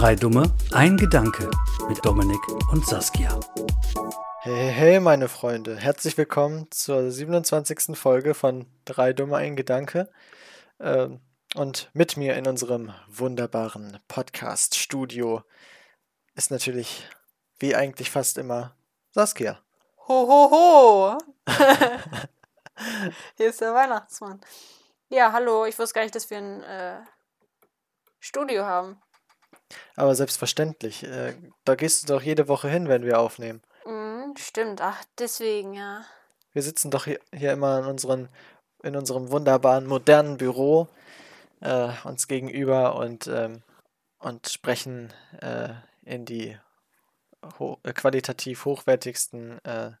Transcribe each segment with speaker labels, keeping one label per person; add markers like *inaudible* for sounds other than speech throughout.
Speaker 1: Drei Dumme, ein Gedanke mit Dominik und Saskia.
Speaker 2: Hey, hey, meine Freunde, herzlich willkommen zur 27. Folge von Drei Dumme, ein Gedanke. Ähm, und mit mir in unserem wunderbaren Podcast-Studio ist natürlich, wie eigentlich fast immer, Saskia.
Speaker 3: Ho, ho, ho! *laughs* Hier ist der Weihnachtsmann. Ja, hallo, ich wusste gar nicht, dass wir ein äh, Studio haben.
Speaker 2: Aber selbstverständlich, äh, da gehst du doch jede Woche hin, wenn wir aufnehmen.
Speaker 3: Mhm, stimmt, ach, deswegen, ja.
Speaker 2: Wir sitzen doch hier, hier immer in, unseren, in unserem wunderbaren, modernen Büro äh, uns gegenüber und, ähm, und sprechen äh, in die ho äh, qualitativ hochwertigsten äh,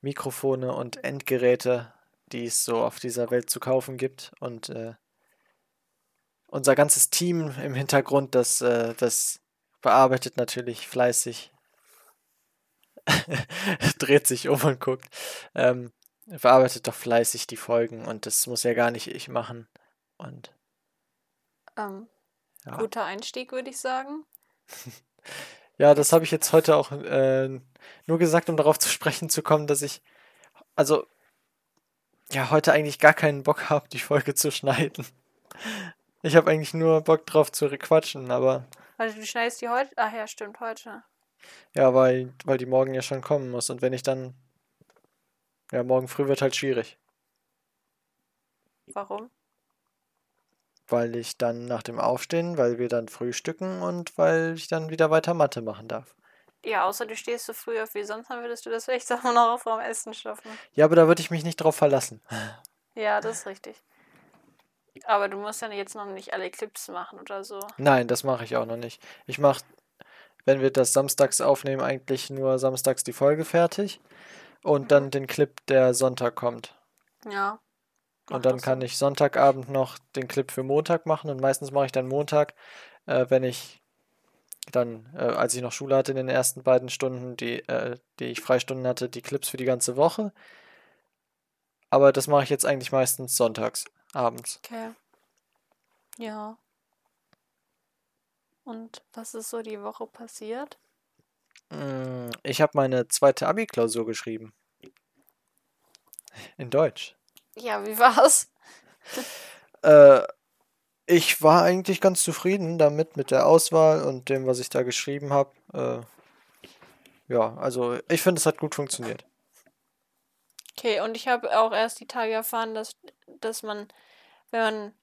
Speaker 2: Mikrofone und Endgeräte, die es so auf dieser Welt zu kaufen gibt. Und äh, unser ganzes Team im Hintergrund, das, äh, das bearbeitet natürlich fleißig, *laughs* dreht sich um und guckt, ähm, bearbeitet doch fleißig die Folgen und das muss ja gar nicht ich machen. Und
Speaker 3: Ähm,
Speaker 2: ja.
Speaker 3: guter Einstieg, würde ich sagen. *laughs*
Speaker 2: Ja, das habe ich jetzt heute auch äh, nur gesagt, um darauf zu sprechen zu kommen, dass ich, also, ja, heute eigentlich gar keinen Bock habe, die Folge zu schneiden. Ich habe eigentlich nur Bock drauf zu quatschen, aber
Speaker 3: Also du schneidest die heute? Ach ja, stimmt, heute.
Speaker 2: ja, weil, weil die morgen ja schon kommen muss. Und wenn ich dann, ja, morgen früh wird halt schwierig,
Speaker 3: Warum?
Speaker 2: weil ich dann nach dem Aufstehen, weil wir dann frühstücken und weil ich dann wieder weiter Mathe machen darf.
Speaker 3: Ja, außer du stehst so früh auf wie sonst, dann würdest du das vielleicht auch noch vorm Essen schaffen.
Speaker 2: Ja, aber da würde ich mich nicht drauf verlassen.
Speaker 3: Ja, das ist richtig. Aber du musst ja jetzt noch nicht alle Clips machen oder so.
Speaker 2: Nein, das mache ich auch noch nicht. Ich mache, wenn wir das samstags aufnehmen, eigentlich nur samstags die Folge fertig und dann den Clip, der Sonntag kommt.
Speaker 3: Ja.
Speaker 2: Und dann kann
Speaker 3: Sinn.
Speaker 2: ich Sonntagabend noch den Clip für Montag machen und meistens mache ich dann Montag, äh, wenn ich dann, äh, als ich noch Schule hatte in den ersten beiden Stunden, die, äh, die ich Freistunden hatte, die Clips für die ganze Woche. Aber das mache ich jetzt eigentlich meistens sonntags abends.
Speaker 3: Okay. Ja. Und was ist so die Woche passiert?
Speaker 2: Mm, Ich habe meine zweite Abi-Klausur geschrieben. In Deutsch.
Speaker 3: Ja, wie war's? *laughs*
Speaker 2: Äh, ich war eigentlich ganz zufrieden damit, mit der Auswahl und dem, was ich da geschrieben habe. Äh, ja, also ich finde, es hat gut funktioniert.
Speaker 3: Okay, und ich habe auch erst die Tage erfahren, dass, dass man, wenn man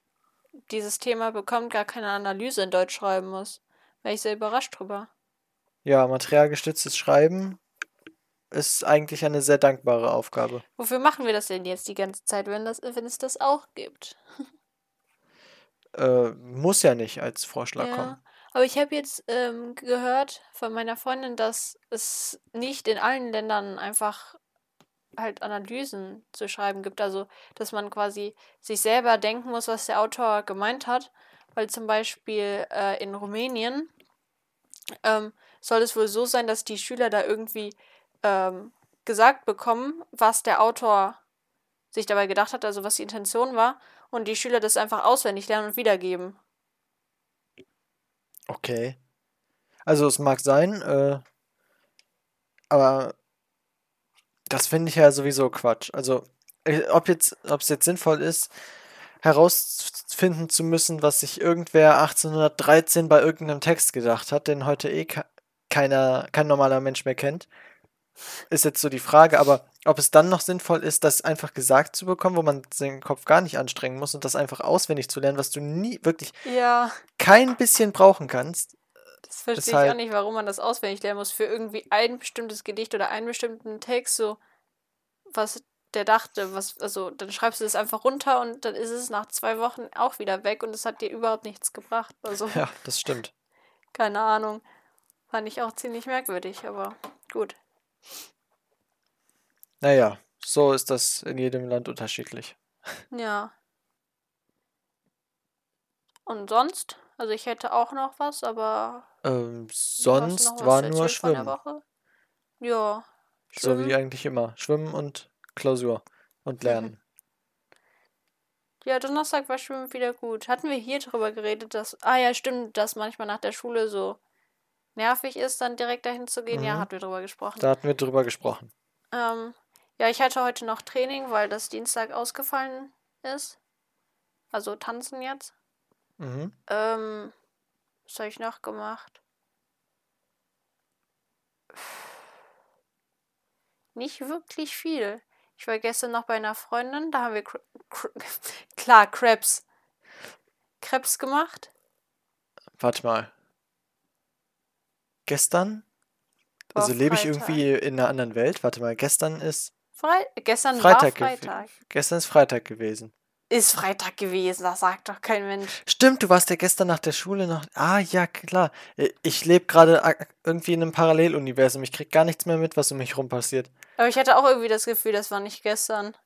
Speaker 3: dieses Thema bekommt, gar keine Analyse in Deutsch schreiben muss. Wäre ich sehr überrascht drüber.
Speaker 2: Ja, materialgestütztes Schreiben ist eigentlich eine sehr dankbare Aufgabe.
Speaker 3: Wofür machen wir das denn jetzt die ganze Zeit, wenn, das, wenn es das auch gibt?
Speaker 2: Äh, muss ja nicht als Vorschlag kommen.
Speaker 3: Ja, aber ich habe jetzt ähm, gehört von meiner Freundin, dass es nicht in allen Ländern einfach halt Analysen zu schreiben gibt. Also, dass man quasi sich selber denken muss, was der Autor gemeint hat. Weil zum Beispiel äh, in Rumänien ähm, soll es wohl so sein, dass die Schüler da irgendwie ähm, gesagt bekommen, was der Autor sich dabei gedacht hat, also was die Intention war. Und die Schüler das einfach auswendig lernen und wiedergeben.
Speaker 2: Okay. Also es mag sein, äh, aber das finde ich ja sowieso Quatsch. Also äh, ob jetzt, ob es jetzt sinnvoll ist, herausfinden zu müssen, was sich irgendwer 1813 bei irgendeinem Text gedacht hat, den heute eh ke- keiner, kein normaler Mensch mehr kennt, ist jetzt so die Frage. Aber ob es dann noch sinnvoll ist, das einfach gesagt zu bekommen, wo man den Kopf gar nicht anstrengen muss und das einfach auswendig zu lernen, was du nie wirklich
Speaker 3: Ja,
Speaker 2: kein bisschen brauchen kannst,
Speaker 3: das verstehe ich
Speaker 2: halt-
Speaker 3: auch nicht, warum man das auswendig lernen muss für irgendwie ein bestimmtes Gedicht oder einen bestimmten Text, so was der dachte, was, also dann schreibst du das einfach runter und dann ist es nach zwei Wochen auch wieder weg und es hat dir überhaupt nichts gebracht. Also,
Speaker 2: Ja, das stimmt. *laughs*
Speaker 3: keine Ahnung. Fand ich auch ziemlich merkwürdig, aber gut.
Speaker 2: Naja, so ist das in jedem Land unterschiedlich.
Speaker 3: Ja. Und sonst? Also ich hätte auch noch was, aber
Speaker 2: Ähm, sonst
Speaker 3: was
Speaker 2: war nur
Speaker 3: von der
Speaker 2: Schwimmen.
Speaker 3: Ja.
Speaker 2: So wie
Speaker 3: Schwimmen.
Speaker 2: eigentlich immer. Schwimmen und Klausur und Lernen.
Speaker 3: Ja, Donnerstag war schon wieder gut. Hatten wir hier drüber geredet, dass. Ah ja, stimmt, dass manchmal nach der Schule so nervig ist, dann direkt dahin zu gehen. Ja,
Speaker 2: Mhm.
Speaker 3: hatten wir drüber gesprochen.
Speaker 2: Da hatten wir drüber gesprochen.
Speaker 3: Ähm, ja, ich hatte heute noch Training, weil das Dienstag ausgefallen ist. Also tanzen jetzt.
Speaker 2: Mhm.
Speaker 3: Ähm, was habe ich noch gemacht? Nicht wirklich viel. Ich war gestern noch bei einer Freundin, da haben wir Cr Cr *laughs* klar Crepes. Crepes gemacht.
Speaker 2: Warte mal. Gestern?
Speaker 3: War
Speaker 2: Also lebe ich
Speaker 3: Freitag.
Speaker 2: irgendwie in einer anderen Welt? Warte mal, gestern ist
Speaker 3: Frei gestern
Speaker 2: Freitag.
Speaker 3: war Freitag.
Speaker 2: Gestern ist Freitag gewesen.
Speaker 3: Ist Freitag gewesen, das sagt doch kein Mensch.
Speaker 2: Stimmt, du warst ja gestern nach der Schule noch. Ah, ja, klar. Ich lebe gerade irgendwie in einem Paralleluniversum. Ich krieg gar nichts mehr mit, was um mich rum passiert.
Speaker 3: Aber ich hatte auch irgendwie das Gefühl, das war nicht gestern.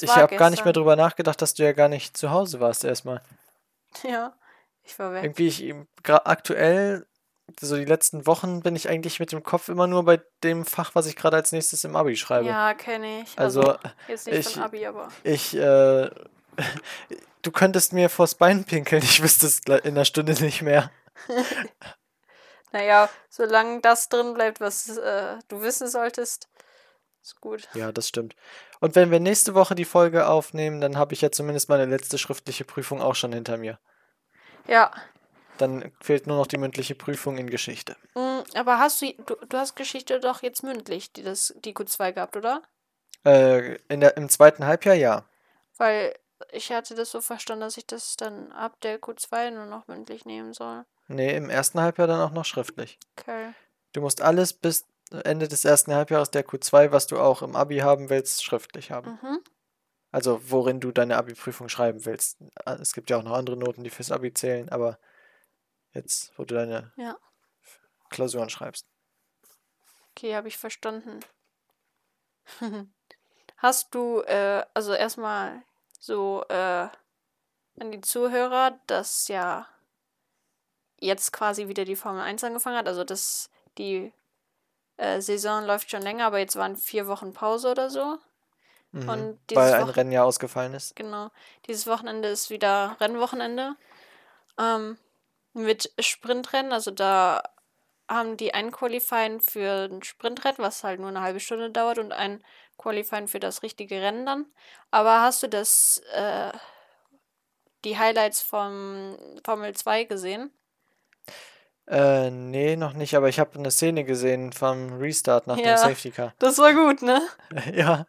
Speaker 2: Ich habe gar nicht mehr drüber nachgedacht, dass du ja gar nicht zu Hause warst erstmal. *laughs*
Speaker 3: Ja, ich war weg.
Speaker 2: Irgendwie, ich, aktuell, so die letzten Wochen, bin ich eigentlich mit dem Kopf immer nur bei dem Fach, was ich gerade als nächstes im Abi schreibe.
Speaker 3: Ja, kenne ich.
Speaker 2: Also,
Speaker 3: jetzt nicht
Speaker 2: ich-
Speaker 3: von Abi, aber.
Speaker 2: Ich, äh, *laughs* du könntest mir vors Bein pinkeln, ich wüsste es in einer Stunde nicht mehr. *laughs*
Speaker 3: Naja, solange das drin bleibt, was äh, du wissen solltest, ist gut.
Speaker 2: Ja, das stimmt. Und wenn wir nächste Woche die Folge aufnehmen, dann habe ich ja zumindest meine letzte schriftliche Prüfung auch schon hinter mir.
Speaker 3: Ja.
Speaker 2: Dann fehlt nur noch die mündliche Prüfung in Geschichte.
Speaker 3: Mm, aber hast du, du, du hast Geschichte doch jetzt mündlich, die, das, die Q2 gehabt, oder?
Speaker 2: Äh, in der, im zweiten Halbjahr ja.
Speaker 3: Weil ich hatte das so verstanden, dass ich das dann ab der Q2 nur noch mündlich nehmen soll.
Speaker 2: Nee, im ersten Halbjahr dann auch noch schriftlich.
Speaker 3: Okay.
Speaker 2: Du musst alles bis Ende des ersten Halbjahres der Q2, was du auch im Abi haben willst, schriftlich haben.
Speaker 3: Mhm.
Speaker 2: Also worin du deine Abi-Prüfung schreiben willst. Ah, Es gibt ja auch noch andere Noten, die fürs Abi zählen, aber jetzt, wo du deine
Speaker 3: Ja.
Speaker 2: Klausuren schreibst.
Speaker 3: Okay, habe ich verstanden. *laughs* Hast du, äh, also erstmal so äh, an die Zuhörer, dass ja jetzt quasi wieder die Formel 1 angefangen hat. Also das, die äh, Saison läuft schon länger, aber jetzt waren vier Wochen Pause oder so.
Speaker 2: Mhm.
Speaker 3: Und
Speaker 2: Weil ein
Speaker 3: Wochen-
Speaker 2: Rennen ja ausgefallen ist.
Speaker 3: Genau. Dieses Wochenende ist wieder Rennwochenende. Ähm, mit Sprintrennen. Also da haben die ein Qualifying für ein Sprintrennen, was halt nur eine halbe Stunde dauert, und ein Qualifying für das richtige Rennen dann. Aber hast du das, äh, die Highlights vom Formel 2 gesehen?
Speaker 2: Äh, nee, noch nicht, aber ich habe eine Szene gesehen vom Restart nach dem
Speaker 3: Ja.
Speaker 2: Safety Car.
Speaker 3: Das war gut, ne? *laughs*
Speaker 2: Ja,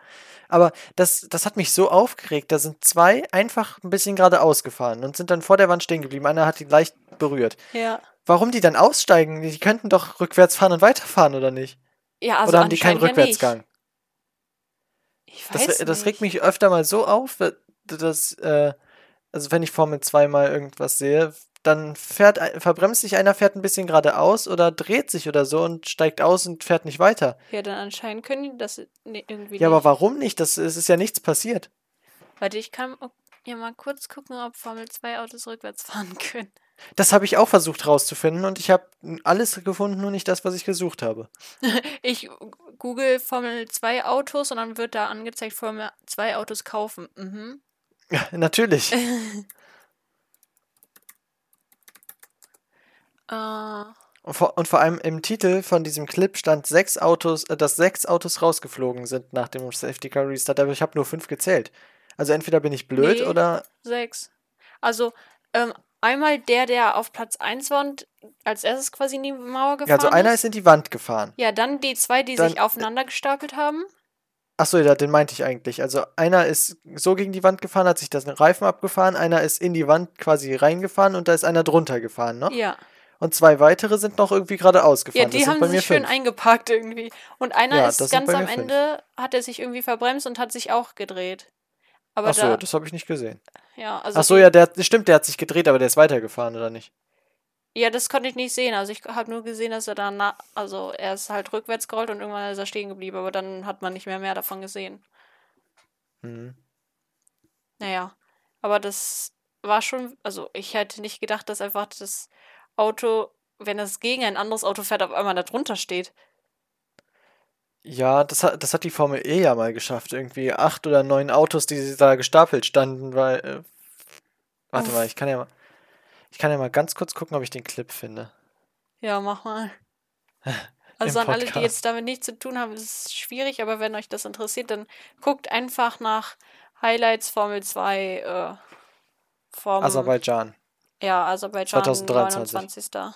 Speaker 2: aber das, das hat mich so aufgeregt. Da sind zwei einfach ein bisschen geradeaus gefahren und sind dann vor der Wand stehen geblieben. Einer hat die leicht berührt.
Speaker 3: Ja.
Speaker 2: Warum die dann aussteigen? Die könnten doch rückwärts fahren und weiterfahren, oder nicht?
Speaker 3: Ja, also
Speaker 2: oder haben die keinen
Speaker 3: anscheinend ja.
Speaker 2: Rückwärtsgang?
Speaker 3: Ich
Speaker 2: Das,
Speaker 3: weiß
Speaker 2: das regt
Speaker 3: nicht.
Speaker 2: mich öfter mal so auf, dass, äh, also wenn ich Formel 2 mal irgendwas sehe, dann fährt, verbremst sich einer, fährt ein bisschen geradeaus oder dreht sich oder so und steigt aus und fährt nicht weiter.
Speaker 3: Ja, dann anscheinend können die das ne- irgendwie
Speaker 2: Ja, aber
Speaker 3: nicht.
Speaker 2: warum nicht? Das, es ist ja nichts passiert.
Speaker 3: Warte, ich kann ja mal kurz gucken, ob Formel 2 Autos rückwärts *laughs* fahren können.
Speaker 2: Das habe ich auch versucht rauszufinden und ich habe alles gefunden, nur nicht das, was ich gesucht habe. *laughs*
Speaker 3: Ich google Formel 2 Autos und dann wird da angezeigt, Formel 2 Autos kaufen. Mhm.
Speaker 2: Ja, *laughs* natürlich.
Speaker 3: Äh,
Speaker 2: Und vor, und vor allem im Titel von diesem Clip stand sechs Autos, äh, dass sechs Autos rausgeflogen sind nach dem Safety Car Restart, aber ich habe nur fünf gezählt. Also entweder bin ich blöd
Speaker 3: Nee.
Speaker 2: oder
Speaker 3: sechs. Also, ähm, einmal der, der auf Platz 1 war und als erstes quasi in die Mauer gefahren
Speaker 2: ja, also einer
Speaker 3: ist.
Speaker 2: in die Wand gefahren.
Speaker 3: Ja, dann die zwei, die
Speaker 2: Dann-
Speaker 3: sich aufeinander gestapelt haben.
Speaker 2: Achso, ja, den meinte ich eigentlich. Also einer ist so gegen die Wand gefahren, hat sich das Reifen abgefahren, einer ist in die Wand quasi reingefahren und da ist einer drunter gefahren noch.
Speaker 3: Ja.
Speaker 2: Und zwei weitere sind noch irgendwie geradeaus
Speaker 3: Ja,
Speaker 2: gefahren. das
Speaker 3: die haben sich schön
Speaker 2: fünf.
Speaker 3: eingepackt irgendwie. Und einer
Speaker 2: Ja,
Speaker 3: ist ganz am
Speaker 2: mir fünf.
Speaker 3: Ende, hat er sich irgendwie verbremst und hat sich auch gedreht. Aber
Speaker 2: Achso,
Speaker 3: da,
Speaker 2: das habe ich nicht gesehen.
Speaker 3: ja, also
Speaker 2: Achso,
Speaker 3: die,
Speaker 2: ja, der, stimmt, der hat sich gedreht, aber der ist weitergefahren, oder nicht?
Speaker 3: ja, das konnte ich nicht sehen. Also ich habe nur gesehen, dass er dann, also er ist halt rückwärts gerollt und irgendwann ist er stehen geblieben, aber dann hat man nicht mehr mehr davon gesehen.
Speaker 2: Mhm.
Speaker 3: Naja, aber das war schon, also ich hätte nicht gedacht, dass einfach das Auto, wenn es gegen ein anderes Auto fährt, auf einmal da drunter steht.
Speaker 2: Ja, das hat, das hat die Formel E ja mal geschafft. Irgendwie acht oder neun Autos, die da gestapelt standen, weil. Äh, warte
Speaker 3: Uff.
Speaker 2: mal, ich kann ja mal. Ich kann ja mal ganz kurz gucken, ob ich den Clip finde.
Speaker 3: Ja, mach mal. *laughs* Also an alle, die jetzt damit nichts zu tun haben, ist es schwierig, aber wenn euch das interessiert, dann guckt einfach nach Highlights Formel 2 äh, vom
Speaker 2: Aserbaidschan.
Speaker 3: Ja, Aserbaidschan
Speaker 2: 2023.
Speaker 3: 29.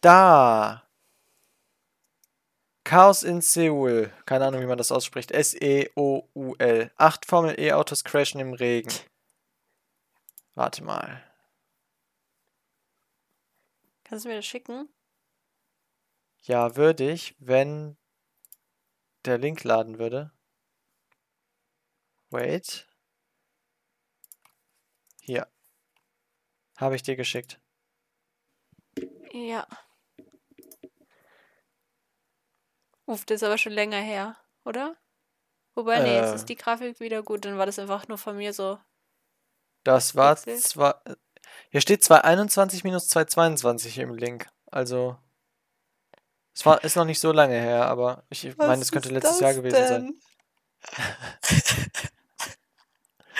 Speaker 2: Da! Chaos in Seoul. Keine Ahnung, wie man das ausspricht. S-E-O-U-L. Acht Formel E-Autos crashen im Regen. Warte mal.
Speaker 3: Kannst du mir das schicken?
Speaker 2: Ja, würde ich, wenn der Link laden würde. Wait. Hier. Habe ich dir geschickt.
Speaker 3: Ja. Uff, das ist aber schon länger her, oder? Wobei, nee, jetzt
Speaker 2: Äh.
Speaker 3: ist die Grafik wieder gut, dann war das einfach nur von mir so.
Speaker 2: Das war zwar. Hier steht 221 minus 222 im Link. Also. Es war, ist noch nicht so lange her, aber ich meine, es könnte letztes Jahr gewesen sein. *laughs*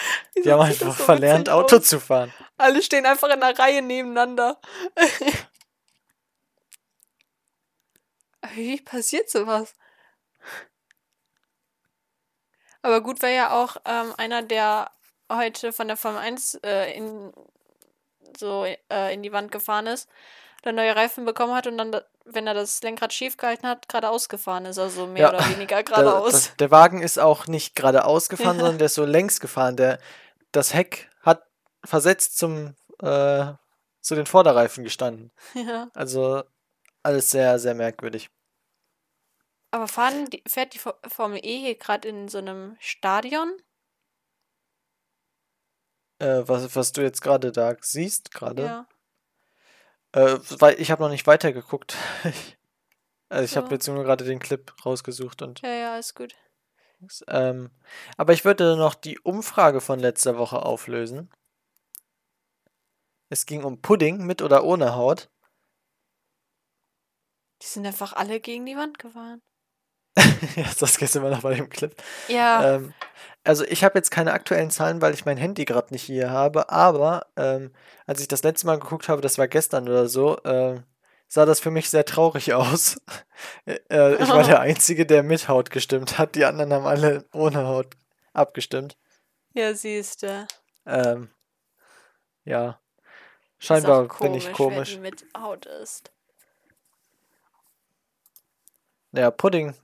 Speaker 2: *laughs* Die haben einfach verlernt, Auto zu fahren.
Speaker 3: Alle stehen einfach in einer Reihe nebeneinander. *laughs* Wie passiert sowas? Aber gut wäre ja auch ähm, einer, der heute von der Formel 1 äh, in, so äh, in die Wand gefahren ist, dann neue Reifen bekommen hat und dann, da- wenn er das Lenkrad schief gehalten hat, geradeaus gefahren ist. Also mehr
Speaker 2: Ja,
Speaker 3: oder weniger *laughs*
Speaker 2: Der,
Speaker 3: geradeaus.
Speaker 2: das, der Wagen ist auch nicht geradeaus *laughs* gefahren, sondern der ist so längs gefahren. Der, das Heck hat versetzt zum, äh, zu den Vorderreifen gestanden. *laughs*
Speaker 3: ja.
Speaker 2: Also alles sehr, sehr merkwürdig.
Speaker 3: Aber fahren die, fährt die Fo- Formel E hier gerade in so einem Stadion?
Speaker 2: Äh, was, was du jetzt gerade da siehst, gerade.
Speaker 3: Ja.
Speaker 2: Äh, weil ich habe noch nicht weitergeguckt. *laughs* also ich habe
Speaker 3: So.
Speaker 2: jetzt nur gerade den Clip rausgesucht und
Speaker 3: Ja, ja, ist gut.
Speaker 2: ähm, aber ich würde noch die Umfrage von letzter Woche auflösen. Es ging um Pudding mit oder ohne Haut.
Speaker 3: Die sind einfach alle gegen die Wand gefahren. *laughs*
Speaker 2: das geht immer noch bei dem Clip.
Speaker 3: Ja.
Speaker 2: Ähm, also ich habe jetzt keine aktuellen Zahlen, weil ich mein Handy gerade nicht hier habe, aber ähm, als ich das letzte Mal geguckt habe, das war gestern oder so, äh, sah das für mich sehr traurig aus. *laughs* äh, ich war der *laughs* Einzige, der mit Haut gestimmt hat. Die anderen haben alle ohne Haut abgestimmt.
Speaker 3: Ja, siehst du.
Speaker 2: Ähm, ja. Scheinbar bin ich komisch.
Speaker 3: die mit Haut ist.
Speaker 2: Ja, Pudding.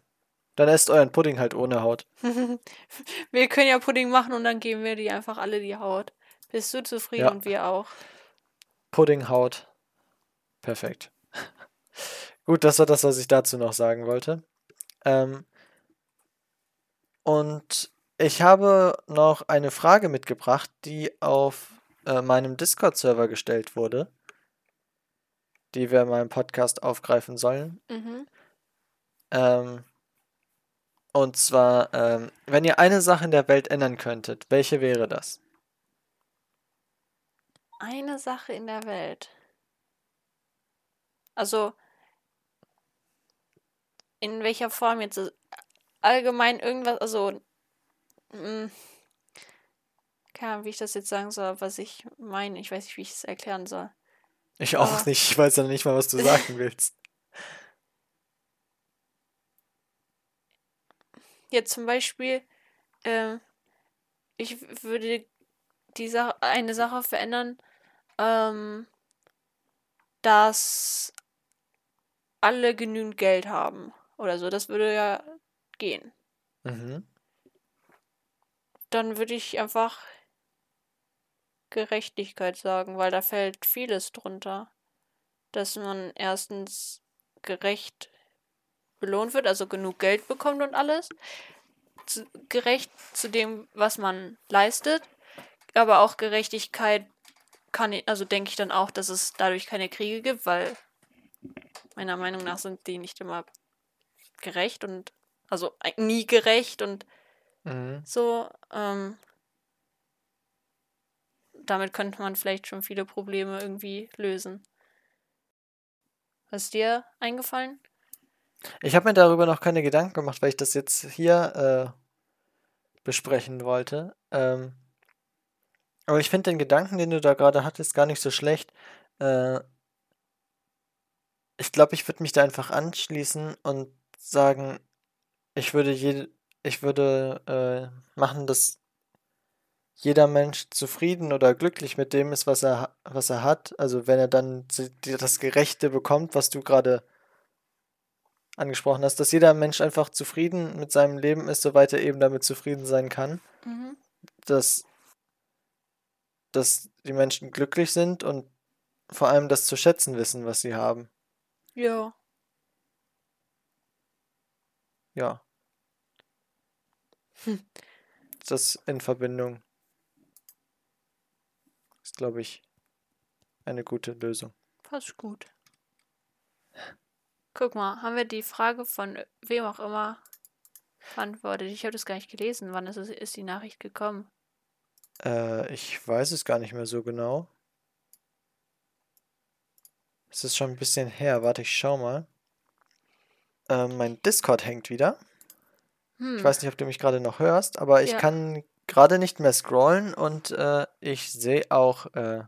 Speaker 2: Dann esst euren Pudding halt ohne Haut. *laughs*
Speaker 3: wir können ja Pudding machen und dann geben wir die einfach alle die Haut. Bist du zufrieden
Speaker 2: Ja.
Speaker 3: und wir auch.
Speaker 2: Puddinghaut. Perfekt. *laughs* Gut, das war das, was ich dazu noch sagen wollte. Ähm, und ich habe noch eine Frage mitgebracht, die auf äh, meinem Discord-Server gestellt wurde, die wir in meinem Podcast aufgreifen sollen.
Speaker 3: Mhm.
Speaker 2: Ähm, und zwar, ähm, wenn ihr eine Sache in der Welt ändern könntet, welche wäre das?
Speaker 3: Eine Sache in der Welt. Also, in welcher Form jetzt? äh, Allgemein irgendwas, also, mh, keine Ahnung, wie ich das jetzt sagen soll, was ich meine. Ich weiß nicht, wie ich es erklären soll.
Speaker 2: Ich auch
Speaker 3: Aber-
Speaker 2: nicht, ich weiß ja nicht mal, was du *laughs* sagen willst.
Speaker 3: Jetzt zum Beispiel, ähm, ich würde die Sache, eine Sache verändern, ähm, dass alle genügend Geld haben oder so. Das würde ja gehen.
Speaker 2: Mhm.
Speaker 3: Dann würde ich einfach Gerechtigkeit sagen, weil da fällt vieles drunter. Dass man erstens gerecht belohnt wird, also genug Geld bekommt und alles. Zu, gerecht zu dem, was man leistet. Aber auch Gerechtigkeit kann ich, also denke ich dann auch, dass es dadurch keine Kriege gibt, weil meiner Meinung nach sind die nicht immer gerecht und also nie gerecht und
Speaker 2: Mhm.
Speaker 3: so, ähm, damit könnte man vielleicht schon viele Probleme irgendwie lösen. Was ist dir eingefallen?
Speaker 2: Ich habe mir darüber noch keine Gedanken gemacht, weil ich das jetzt hier äh, besprechen wollte. Ähm, aber ich finde den Gedanken, den du da gerade hattest, gar nicht so schlecht. Äh, ich glaube, ich würde mich da einfach anschließen und sagen, ich würde je, ich würde äh, machen, dass jeder Mensch zufrieden oder glücklich mit dem ist, was er, was er hat. Also wenn er dann das Gerechte bekommt, was du gerade angesprochen hast, dass jeder Mensch einfach zufrieden mit seinem Leben ist, soweit er eben damit zufrieden sein kann.
Speaker 3: Mhm.
Speaker 2: Dass, dass die Menschen glücklich sind und vor allem das zu schätzen wissen, was sie haben.
Speaker 3: Ja.
Speaker 2: Ja.
Speaker 3: Hm.
Speaker 2: Das in Verbindung ist, glaube ich, eine gute Lösung.
Speaker 3: Passt gut. Guck mal, haben wir die Frage von wem auch immer beantwortet? Ich habe das gar nicht gelesen. Wann ist, es, ist die Nachricht gekommen?
Speaker 2: Äh, ich weiß es gar nicht mehr so genau. Es ist schon ein bisschen her. Warte, ich schau mal. Äh, mein Discord hängt wieder.
Speaker 3: Hm.
Speaker 2: Ich weiß nicht, ob du mich gerade noch hörst, aber ich
Speaker 3: Ja.
Speaker 2: kann gerade nicht mehr scrollen und äh, ich sehe auch. Äh,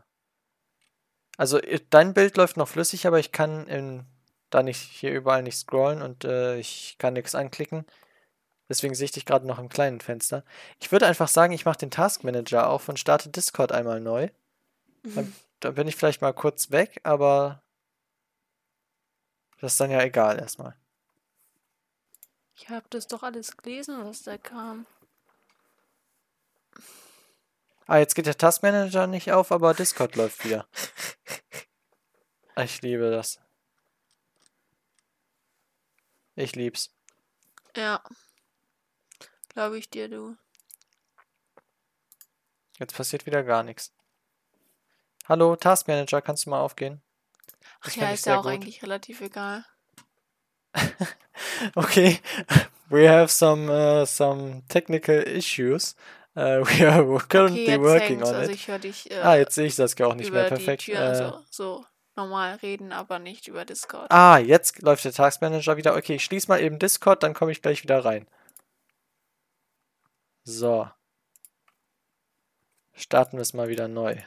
Speaker 2: also i- dein Bild läuft noch flüssig, aber ich kann in, da nicht hier überall nicht scrollen und äh, ich kann nichts anklicken. Deswegen sehe ich dich gerade noch im kleinen Fenster. Ich würde einfach sagen, ich mache den Task Manager auf und starte Discord einmal neu. Dann, dann bin ich vielleicht mal kurz weg, aber das ist dann ja egal erstmal.
Speaker 3: Ich habe das doch alles gelesen, was da kam.
Speaker 2: Ah, jetzt geht der Task Manager nicht auf, aber Discord läuft wieder. *laughs* Ich liebe das. Ich lieb's.
Speaker 3: Ja. Glaube ich dir, du.
Speaker 2: Jetzt passiert wieder gar nichts. Hallo, Task Manager, kannst du mal aufgehen?
Speaker 3: Ach
Speaker 2: Das
Speaker 3: ja,
Speaker 2: fänd ich
Speaker 3: ist ja auch
Speaker 2: gut.
Speaker 3: eigentlich relativ egal. *laughs*
Speaker 2: Okay, we have some uh, some technical issues. Uh, *laughs* we are
Speaker 3: Okay,
Speaker 2: currently
Speaker 3: jetzt
Speaker 2: working on
Speaker 3: Also
Speaker 2: it.
Speaker 3: ich dich äh,
Speaker 2: Ah, jetzt sehe ich das auch nicht mehr. Perfekt.
Speaker 3: Tür,
Speaker 2: Äh,
Speaker 3: also so normal reden, aber nicht über Discord.
Speaker 2: ah, jetzt läuft der Task Manager wieder. Okay, ich schließe mal eben Discord, dann komme ich gleich wieder rein. So. Starten wir es mal wieder neu.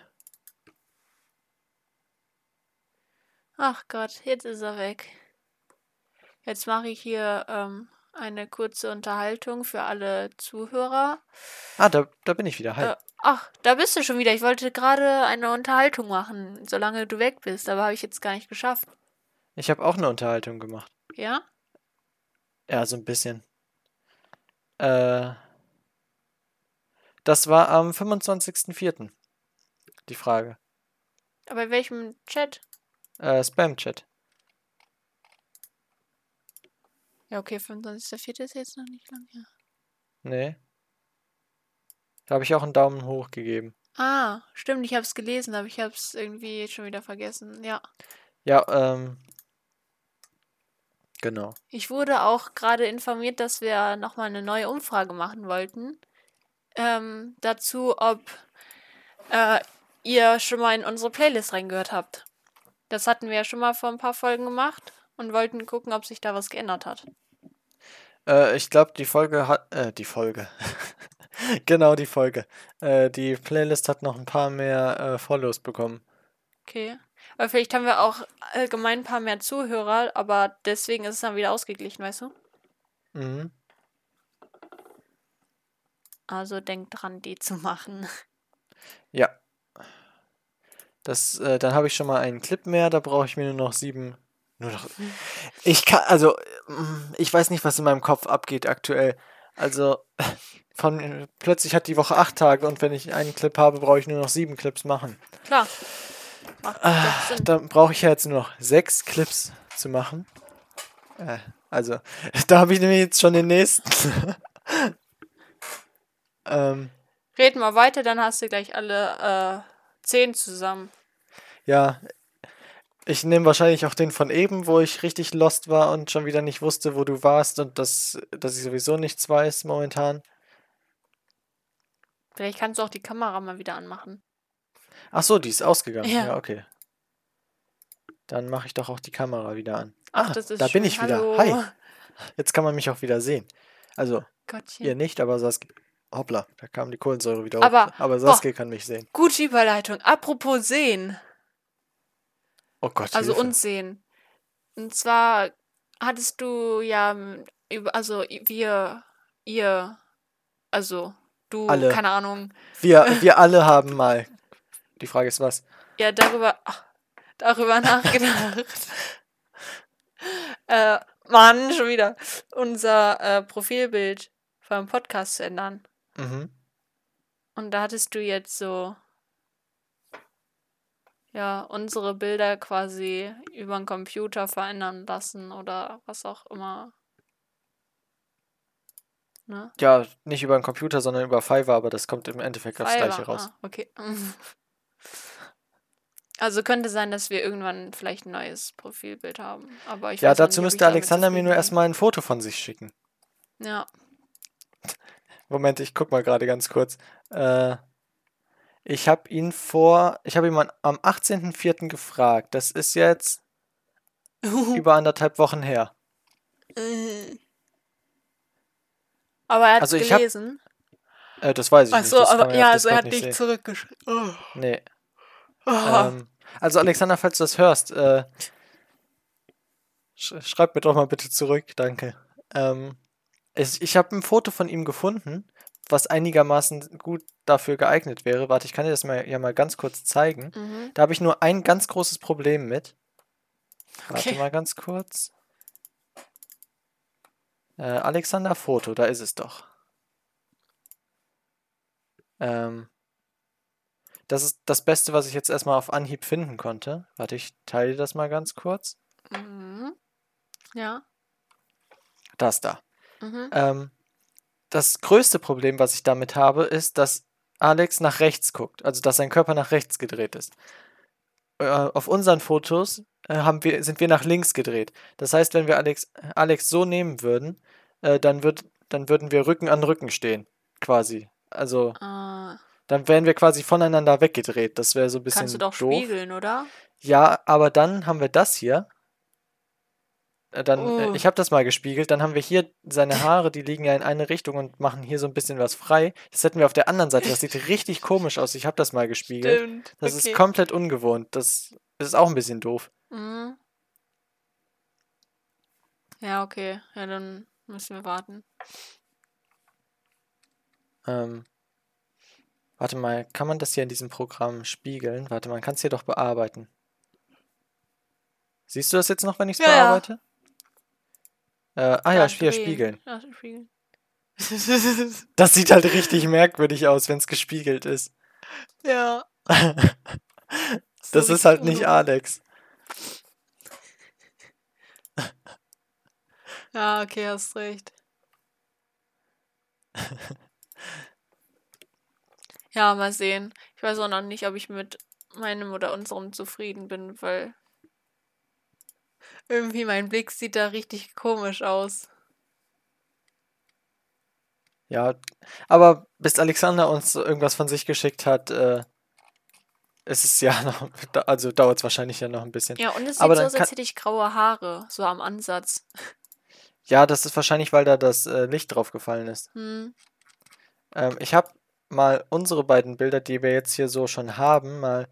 Speaker 3: Ach Gott, jetzt ist er weg. Jetzt mache ich hier ähm, eine kurze Unterhaltung für alle Zuhörer.
Speaker 2: Ah, da, da bin ich wieder. Hi.
Speaker 3: Äh, ach, da bist du schon wieder. Ich wollte gerade eine Unterhaltung machen, solange du weg bist, aber habe ich jetzt gar nicht geschafft.
Speaker 2: Ich habe auch eine Unterhaltung gemacht.
Speaker 3: Ja?
Speaker 2: Ja, so ein bisschen. Äh, das war am 25.04. Die Frage.
Speaker 3: Aber in welchem Chat?
Speaker 2: Äh, Spam-Chat.
Speaker 3: Ja, okay, 25.04. ist jetzt noch nicht lang her.
Speaker 2: Nee. Da habe ich auch einen Daumen hoch gegeben.
Speaker 3: Ah, stimmt, ich habe es gelesen, aber ich habe es irgendwie schon wieder vergessen. Ja.
Speaker 2: Ja, ähm. Genau.
Speaker 3: Ich wurde auch gerade informiert, dass wir nochmal eine neue Umfrage machen wollten. Ähm, dazu, ob äh, ihr schon mal in unsere Playlist reingehört habt. Das hatten wir ja schon mal vor ein paar Folgen gemacht und wollten gucken, ob sich da was geändert hat.
Speaker 2: Äh, ich glaube, die Folge hat. Äh, die Folge. *laughs* *laughs* genau, die Folge. Äh, die Playlist hat noch ein paar mehr äh, Follows bekommen.
Speaker 3: Okay. Aber vielleicht haben wir auch allgemein ein paar mehr Zuhörer, aber deswegen ist es dann wieder ausgeglichen, weißt du?
Speaker 2: Mhm.
Speaker 3: Also denkt dran, die zu machen. *laughs*
Speaker 2: Ja. Das, äh, dann habe ich schon mal einen Clip mehr, da brauche ich mir nur noch sieben. Nur noch. *laughs* Ich kann, also, mm, ich weiß nicht, was in meinem Kopf abgeht aktuell. Also, von plötzlich hat die Woche acht Tage und wenn ich einen Clip habe, brauche ich nur noch sieben Clips machen.
Speaker 3: Klar. Sinn.
Speaker 2: Dann brauche ich ja jetzt nur noch sechs Clips zu machen. Äh, also, *laughs* da habe ich nämlich jetzt schon den nächsten. *laughs* ähm,
Speaker 3: Red mal weiter, dann hast du gleich alle äh, zehn zusammen.
Speaker 2: Ja, ich nehme wahrscheinlich auch den von eben, wo ich richtig lost war und schon wieder nicht wusste, wo du warst und das, dass ich sowieso nichts weiß momentan.
Speaker 3: Vielleicht kannst du auch die Kamera mal wieder anmachen.
Speaker 2: Ach so, die ist ausgegangen.
Speaker 3: Ja.
Speaker 2: Ja, okay. Dann mache ich doch auch die Kamera wieder an.
Speaker 3: Ach,
Speaker 2: Ah,
Speaker 3: das ist
Speaker 2: da bin
Speaker 3: schön.
Speaker 2: ich wieder.
Speaker 3: Hallo.
Speaker 2: Hi. Jetzt kann man mich auch wieder sehen. Also,
Speaker 3: Gottchen.
Speaker 2: ihr nicht, aber Saskia. Hoppla, da kam die Kohlensäure wieder hoch.
Speaker 3: Aber-
Speaker 2: aber Saskia kann mich sehen.
Speaker 3: Gute Überleitung. Apropos sehen.
Speaker 2: Oh Gott,
Speaker 3: Also
Speaker 2: Hilfe.
Speaker 3: uns sehen. Und zwar hattest du ja m, über, also wir, ihr, also du,
Speaker 2: Alle.
Speaker 3: keine Ahnung,
Speaker 2: Wir, *laughs* wir alle haben mal. Die Frage ist was?
Speaker 3: ja darüber, ach, darüber *laughs* nachgedacht. *laughs* äh, Mann, schon wieder. Unser äh, Profilbild vom Podcast zu ändern.
Speaker 2: Mhm.
Speaker 3: Und da hattest du jetzt so, ja, unsere Bilder quasi über den Computer verändern lassen oder was auch immer. Ne?
Speaker 2: Ja, nicht über den Computer, sondern über Fiverr, aber das kommt im Endeffekt aufs
Speaker 3: Fiverr,
Speaker 2: Gleiche raus.
Speaker 3: Ah, okay. *laughs* Also könnte sein, dass wir irgendwann vielleicht ein neues Profilbild haben. Aber ich
Speaker 2: Ja, dazu
Speaker 3: nicht,
Speaker 2: müsste Alexander mir nur erstmal ein Foto von sich schicken.
Speaker 3: Ja. *laughs*
Speaker 2: Moment, ich guck mal gerade ganz kurz. Äh, ich habe ihn vor, ich habe ihn am 18.04. gefragt. Das ist jetzt *laughs* über anderthalb Wochen her.
Speaker 3: Aber er hat
Speaker 2: Also ich hab-
Speaker 3: gelesen.
Speaker 2: Äh, das weiß ich
Speaker 3: Ach
Speaker 2: nicht.
Speaker 3: so,
Speaker 2: das kann
Speaker 3: aber ja, also er hat
Speaker 2: nicht
Speaker 3: zurückgeschrieben. Oh.
Speaker 2: Nee.
Speaker 3: Oh.
Speaker 2: Ähm, also Alexander, falls du das hörst, äh, sch schreib mir doch mal bitte zurück, danke. Ähm, ich ich habe ein Foto von ihm gefunden, was einigermaßen gut dafür geeignet wäre. Warte, ich kann dir das mal, ja mal ganz kurz zeigen.
Speaker 3: Mhm.
Speaker 2: Da habe ich nur ein ganz großes Problem mit. Warte
Speaker 3: Okay.
Speaker 2: mal ganz kurz. Äh, Alexander Foto, da ist es doch. Ähm, das ist das Beste, was ich jetzt erstmal auf Anhieb finden konnte. Warte, ich teile das mal ganz kurz.
Speaker 3: Mhm. Ja.
Speaker 2: Das da.
Speaker 3: Mhm.
Speaker 2: Ähm, das größte Problem, was ich damit habe, ist, dass Alex nach rechts guckt, also dass sein Körper nach rechts gedreht ist. Äh, auf unseren Fotos äh, haben wir, sind wir nach links gedreht. Das heißt, wenn wir Alex, Alex so nehmen würden, äh, dann, würd, dann würden wir Rücken an Rücken stehen, quasi. Also
Speaker 3: Äh,
Speaker 2: dann wären wir quasi voneinander weggedreht. Das wäre so ein bisschen
Speaker 3: kannst du doch
Speaker 2: doof.
Speaker 3: spiegeln, oder?
Speaker 2: Ja, aber dann haben wir das hier. Äh, Dann, äh,
Speaker 3: Uh.
Speaker 2: ich habe das mal gespiegelt. Dann haben wir hier seine Haare, die liegen ja in eine Richtung und machen hier so ein bisschen was frei. Das hätten wir auf der anderen Seite. Das sieht *laughs* richtig komisch aus. Ich habe das mal gespiegelt.
Speaker 3: Stimmt.
Speaker 2: Das
Speaker 3: okay.
Speaker 2: ist komplett ungewohnt. Das ist auch ein bisschen doof.
Speaker 3: Mhm. Ja, okay. Ja, dann müssen wir warten.
Speaker 2: Ähm, warte mal, kann man das hier in diesem Programm spiegeln? Warte, man kann es hier doch bearbeiten. Siehst du das jetzt noch, wenn ich es
Speaker 3: ja.
Speaker 2: bearbeite? Äh, ah ja,
Speaker 3: drehen.
Speaker 2: spiegeln.
Speaker 3: Ja, spiegeln. *laughs*
Speaker 2: Das sieht halt richtig merkwürdig aus, wenn es gespiegelt ist.
Speaker 3: ja. *laughs*
Speaker 2: Das
Speaker 3: So
Speaker 2: ist halt nicht. Alex.
Speaker 3: Ja, okay, hast recht. *laughs* ja, mal sehen. Ich weiß auch noch nicht, ob ich mit meinem oder unserem zufrieden bin, weil irgendwie mein Blick sieht da richtig komisch aus.
Speaker 2: Ja, aber bis Alexander uns irgendwas von sich geschickt hat, äh, ist es ja *laughs* noch, also dauert es wahrscheinlich ja noch ein bisschen.
Speaker 3: Ja, und es sieht
Speaker 2: Aber
Speaker 3: so
Speaker 2: dann
Speaker 3: aus, als hätte ich graue Haare, so am Ansatz.
Speaker 2: Ja, das ist wahrscheinlich, weil da das äh, Licht drauf gefallen ist.
Speaker 3: Hm.
Speaker 2: Ähm, ich habe mal unsere beiden Bilder, die wir jetzt hier so schon haben, mal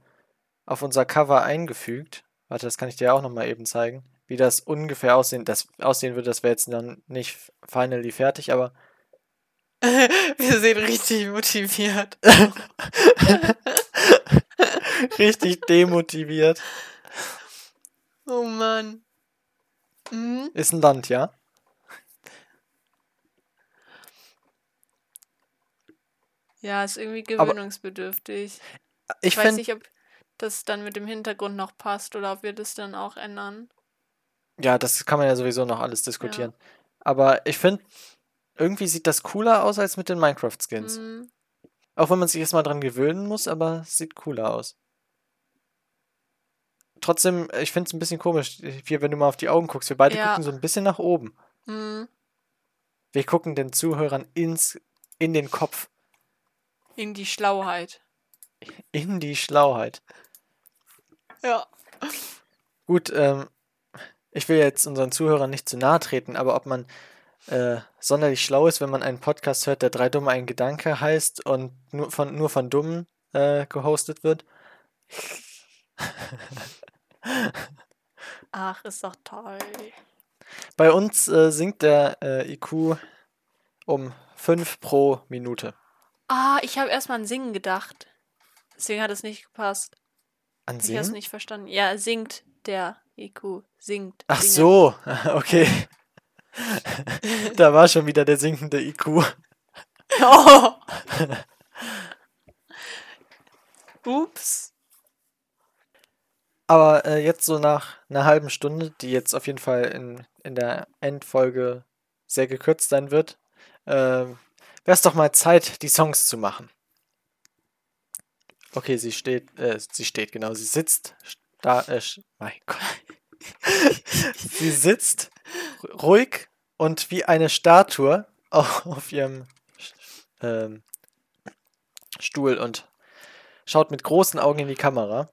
Speaker 2: auf unser Cover eingefügt. Warte, das kann ich dir auch noch mal eben zeigen, wie das ungefähr aussehen, das aussehen würde. Das wäre jetzt noch nicht finally fertig, aber *laughs*
Speaker 3: Wir sehen richtig motiviert. *laughs*
Speaker 2: richtig demotiviert.
Speaker 3: Oh Mann. Mhm.
Speaker 2: Ist ein Land, ja?
Speaker 3: Ja, ist irgendwie
Speaker 2: Aber-
Speaker 3: gewöhnungsbedürftig.
Speaker 2: Ich
Speaker 3: Ich weiß nicht, ob das dann mit dem Hintergrund noch passt oder ob wir das dann auch ändern.
Speaker 2: Ja, das kann man ja sowieso noch alles diskutieren. Aber ich finde, irgendwie sieht das cooler aus als mit den Minecraft-Skins.
Speaker 3: Hm,
Speaker 2: Auch wenn man sich erstmal dran gewöhnen muss, aber es sieht cooler aus. Trotzdem, ich finde es ein bisschen komisch, hier, wenn du mal auf die Augen guckst. Wir beide
Speaker 3: Ja.
Speaker 2: gucken so ein bisschen nach oben.
Speaker 3: hm,
Speaker 2: Wir gucken den Zuhörern ins, in den Kopf,
Speaker 3: in die Schlauheit.
Speaker 2: in die Schlauheit.
Speaker 3: Ja.
Speaker 2: Gut, ähm, ich will jetzt unseren Zuhörern nicht zu nahe treten, aber ob man äh, sonderlich schlau ist, wenn man einen Podcast hört, der drei Dumme ein Gedanke heißt und nur von, nur von Dummen äh, gehostet wird. *laughs*
Speaker 3: Ach, ist doch toll.
Speaker 2: Bei uns äh, sinkt der äh, IQ um 5 pro Minute.
Speaker 3: Ah, ich habe erstmal an Singen gedacht. Deswegen hat es nicht gepasst.
Speaker 2: An
Speaker 3: Ich habe es
Speaker 2: Singen?
Speaker 3: nicht verstanden. Ja, singt der IQ. Singt.
Speaker 2: Ach
Speaker 3: Singe.
Speaker 2: so, *laughs* okay. *laughs* da war schon wieder der sinkende IQ.
Speaker 3: Oh. *laughs* Ups.
Speaker 2: Aber äh, jetzt so nach einer halben Stunde, die jetzt auf jeden Fall in, in der Endfolge sehr gekürzt sein wird, äh, wäre es doch mal Zeit, die Songs zu machen. Okay, sie steht, äh, sie steht, genau, sie sitzt da, sch- mein Gott. *laughs* sie sitzt ruhig und wie eine Statue *laughs* auf, auf ihrem ähm, Stuhl und schaut mit großen Augen in die Kamera.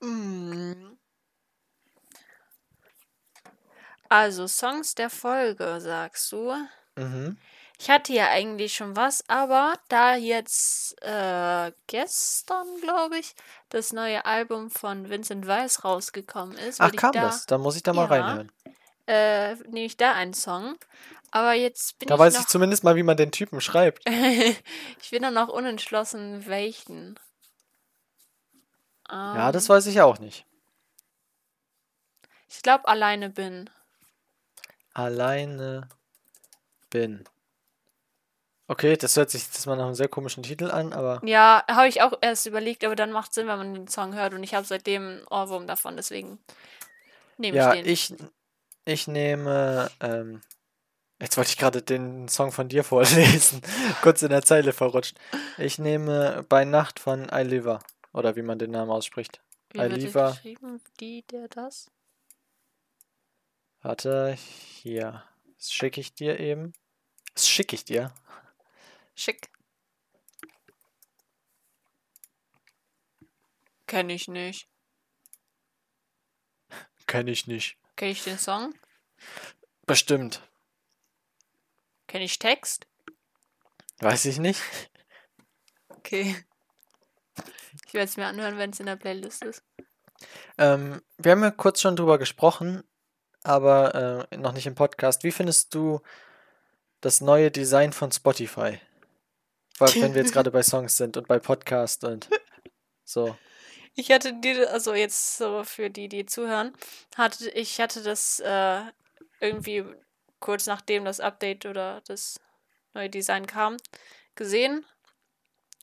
Speaker 3: Mm. Also, Songs der Folge, sagst du.
Speaker 2: Mhm.
Speaker 3: Ich hatte ja eigentlich schon was, aber da jetzt äh, gestern, glaube ich, das neue Album von Vincent Weiss rausgekommen ist,
Speaker 2: Ach, kam
Speaker 3: da,
Speaker 2: das? Da muss ich da mal
Speaker 3: Ja.
Speaker 2: reinhören.
Speaker 3: äh, nehme ich da einen Song. Aber jetzt bin
Speaker 2: Da
Speaker 3: ich
Speaker 2: weiß
Speaker 3: noch,
Speaker 2: ich zumindest mal, wie man den Typen schreibt. *laughs*
Speaker 3: ich bin dann noch unentschlossen, welchen.
Speaker 2: Ja, das
Speaker 3: Ähm,
Speaker 2: weiß ich auch nicht.
Speaker 3: Ich glaube, alleine bin.
Speaker 2: Alleine bin. Okay, das hört sich jetzt mal nach einem sehr komischen Titel an, aber
Speaker 3: Ja, habe ich auch erst überlegt, aber dann macht Sinn, wenn man den Song hört und ich habe seitdem Ohrwurm davon, deswegen nehme
Speaker 2: ja,
Speaker 3: ich den.
Speaker 2: ich, ich nehme, ähm, jetzt wollte ich gerade den Song von dir *laughs* vorlesen, kurz in der Zeile verrutscht. Ich nehme Bei Nacht von Iliva, oder wie man den Namen ausspricht.
Speaker 3: Wie wird das
Speaker 2: Aliva.
Speaker 3: geschrieben? Die, der, das?
Speaker 2: Warte, hier. Das schicke ich dir eben. Das schicke ich dir.
Speaker 3: Schick. Kenne ich nicht.
Speaker 2: Kenne ich nicht.
Speaker 3: Kenne ich den Song?
Speaker 2: Bestimmt.
Speaker 3: Kenne ich Text?
Speaker 2: Weiß ich nicht.
Speaker 3: Okay. Ich werde es mir anhören, wenn es in der Playlist ist.
Speaker 2: Ähm, wir haben ja kurz schon drüber gesprochen, aber äh, noch nicht im Podcast. Wie findest du das neue Design von Spotify? Wenn wir jetzt gerade bei Songs sind und bei Podcast und *laughs* so.
Speaker 3: Ich hatte die, also jetzt so für die, die zuhören, hatte ich hatte das äh, irgendwie kurz nachdem das Update oder das neue Design kam, gesehen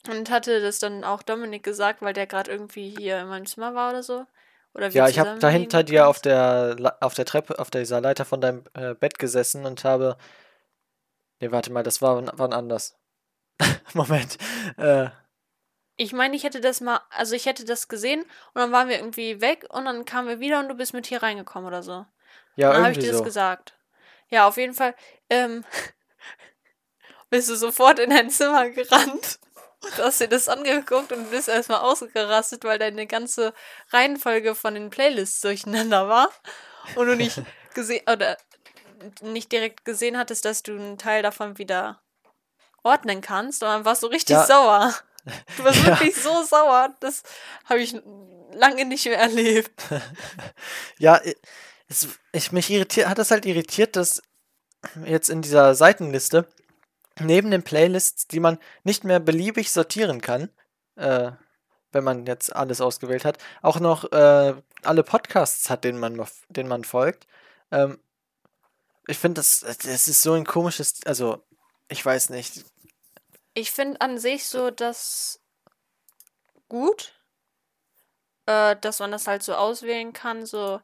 Speaker 3: und hatte das dann auch Dominik gesagt, weil der gerade irgendwie hier in meinem Zimmer war oder so. Oder
Speaker 2: Ja, ich habe
Speaker 3: zusammen
Speaker 2: da hinter
Speaker 3: hingekommen
Speaker 2: dir auf der, auf der Treppe, auf dieser Leiter von deinem äh, Bett gesessen und habe. Nee, warte mal, das war wann anders. *laughs* Moment. Äh,
Speaker 3: Ich meine, ich hätte das mal, also ich hätte das gesehen und dann waren wir irgendwie weg und dann kamen wir wieder und du bist mit hier reingekommen oder so.
Speaker 2: ja,
Speaker 3: dann habe ich dir das
Speaker 2: so.
Speaker 3: gesagt. Ja, auf jeden Fall ähm, *laughs* bist du sofort in dein Zimmer gerannt und hast dir das angeguckt und bist erstmal ausgerastet, weil deine ganze Reihenfolge von den Playlists durcheinander war und du nicht *laughs* gesehen oder nicht direkt gesehen hattest, dass du einen Teil davon wieder ordnen kannst und dann warst du richtig
Speaker 2: Ja.
Speaker 3: sauer. *laughs* Du warst
Speaker 2: Ja.
Speaker 3: wirklich so sauer, das habe ich lange nicht mehr erlebt. *laughs*
Speaker 2: Ja, es, ich, mich irritiert, hat das halt irritiert, dass jetzt in dieser Seitenliste neben den Playlists, die man nicht mehr beliebig sortieren kann, äh, wenn man jetzt alles ausgewählt hat, auch noch äh, alle Podcasts hat, denen man, denen man folgt. Ähm, ich finde, das, das ist so ein komisches, also ich weiß nicht.
Speaker 3: Ich finde an sich so das gut, äh, dass man das halt so auswählen kann, so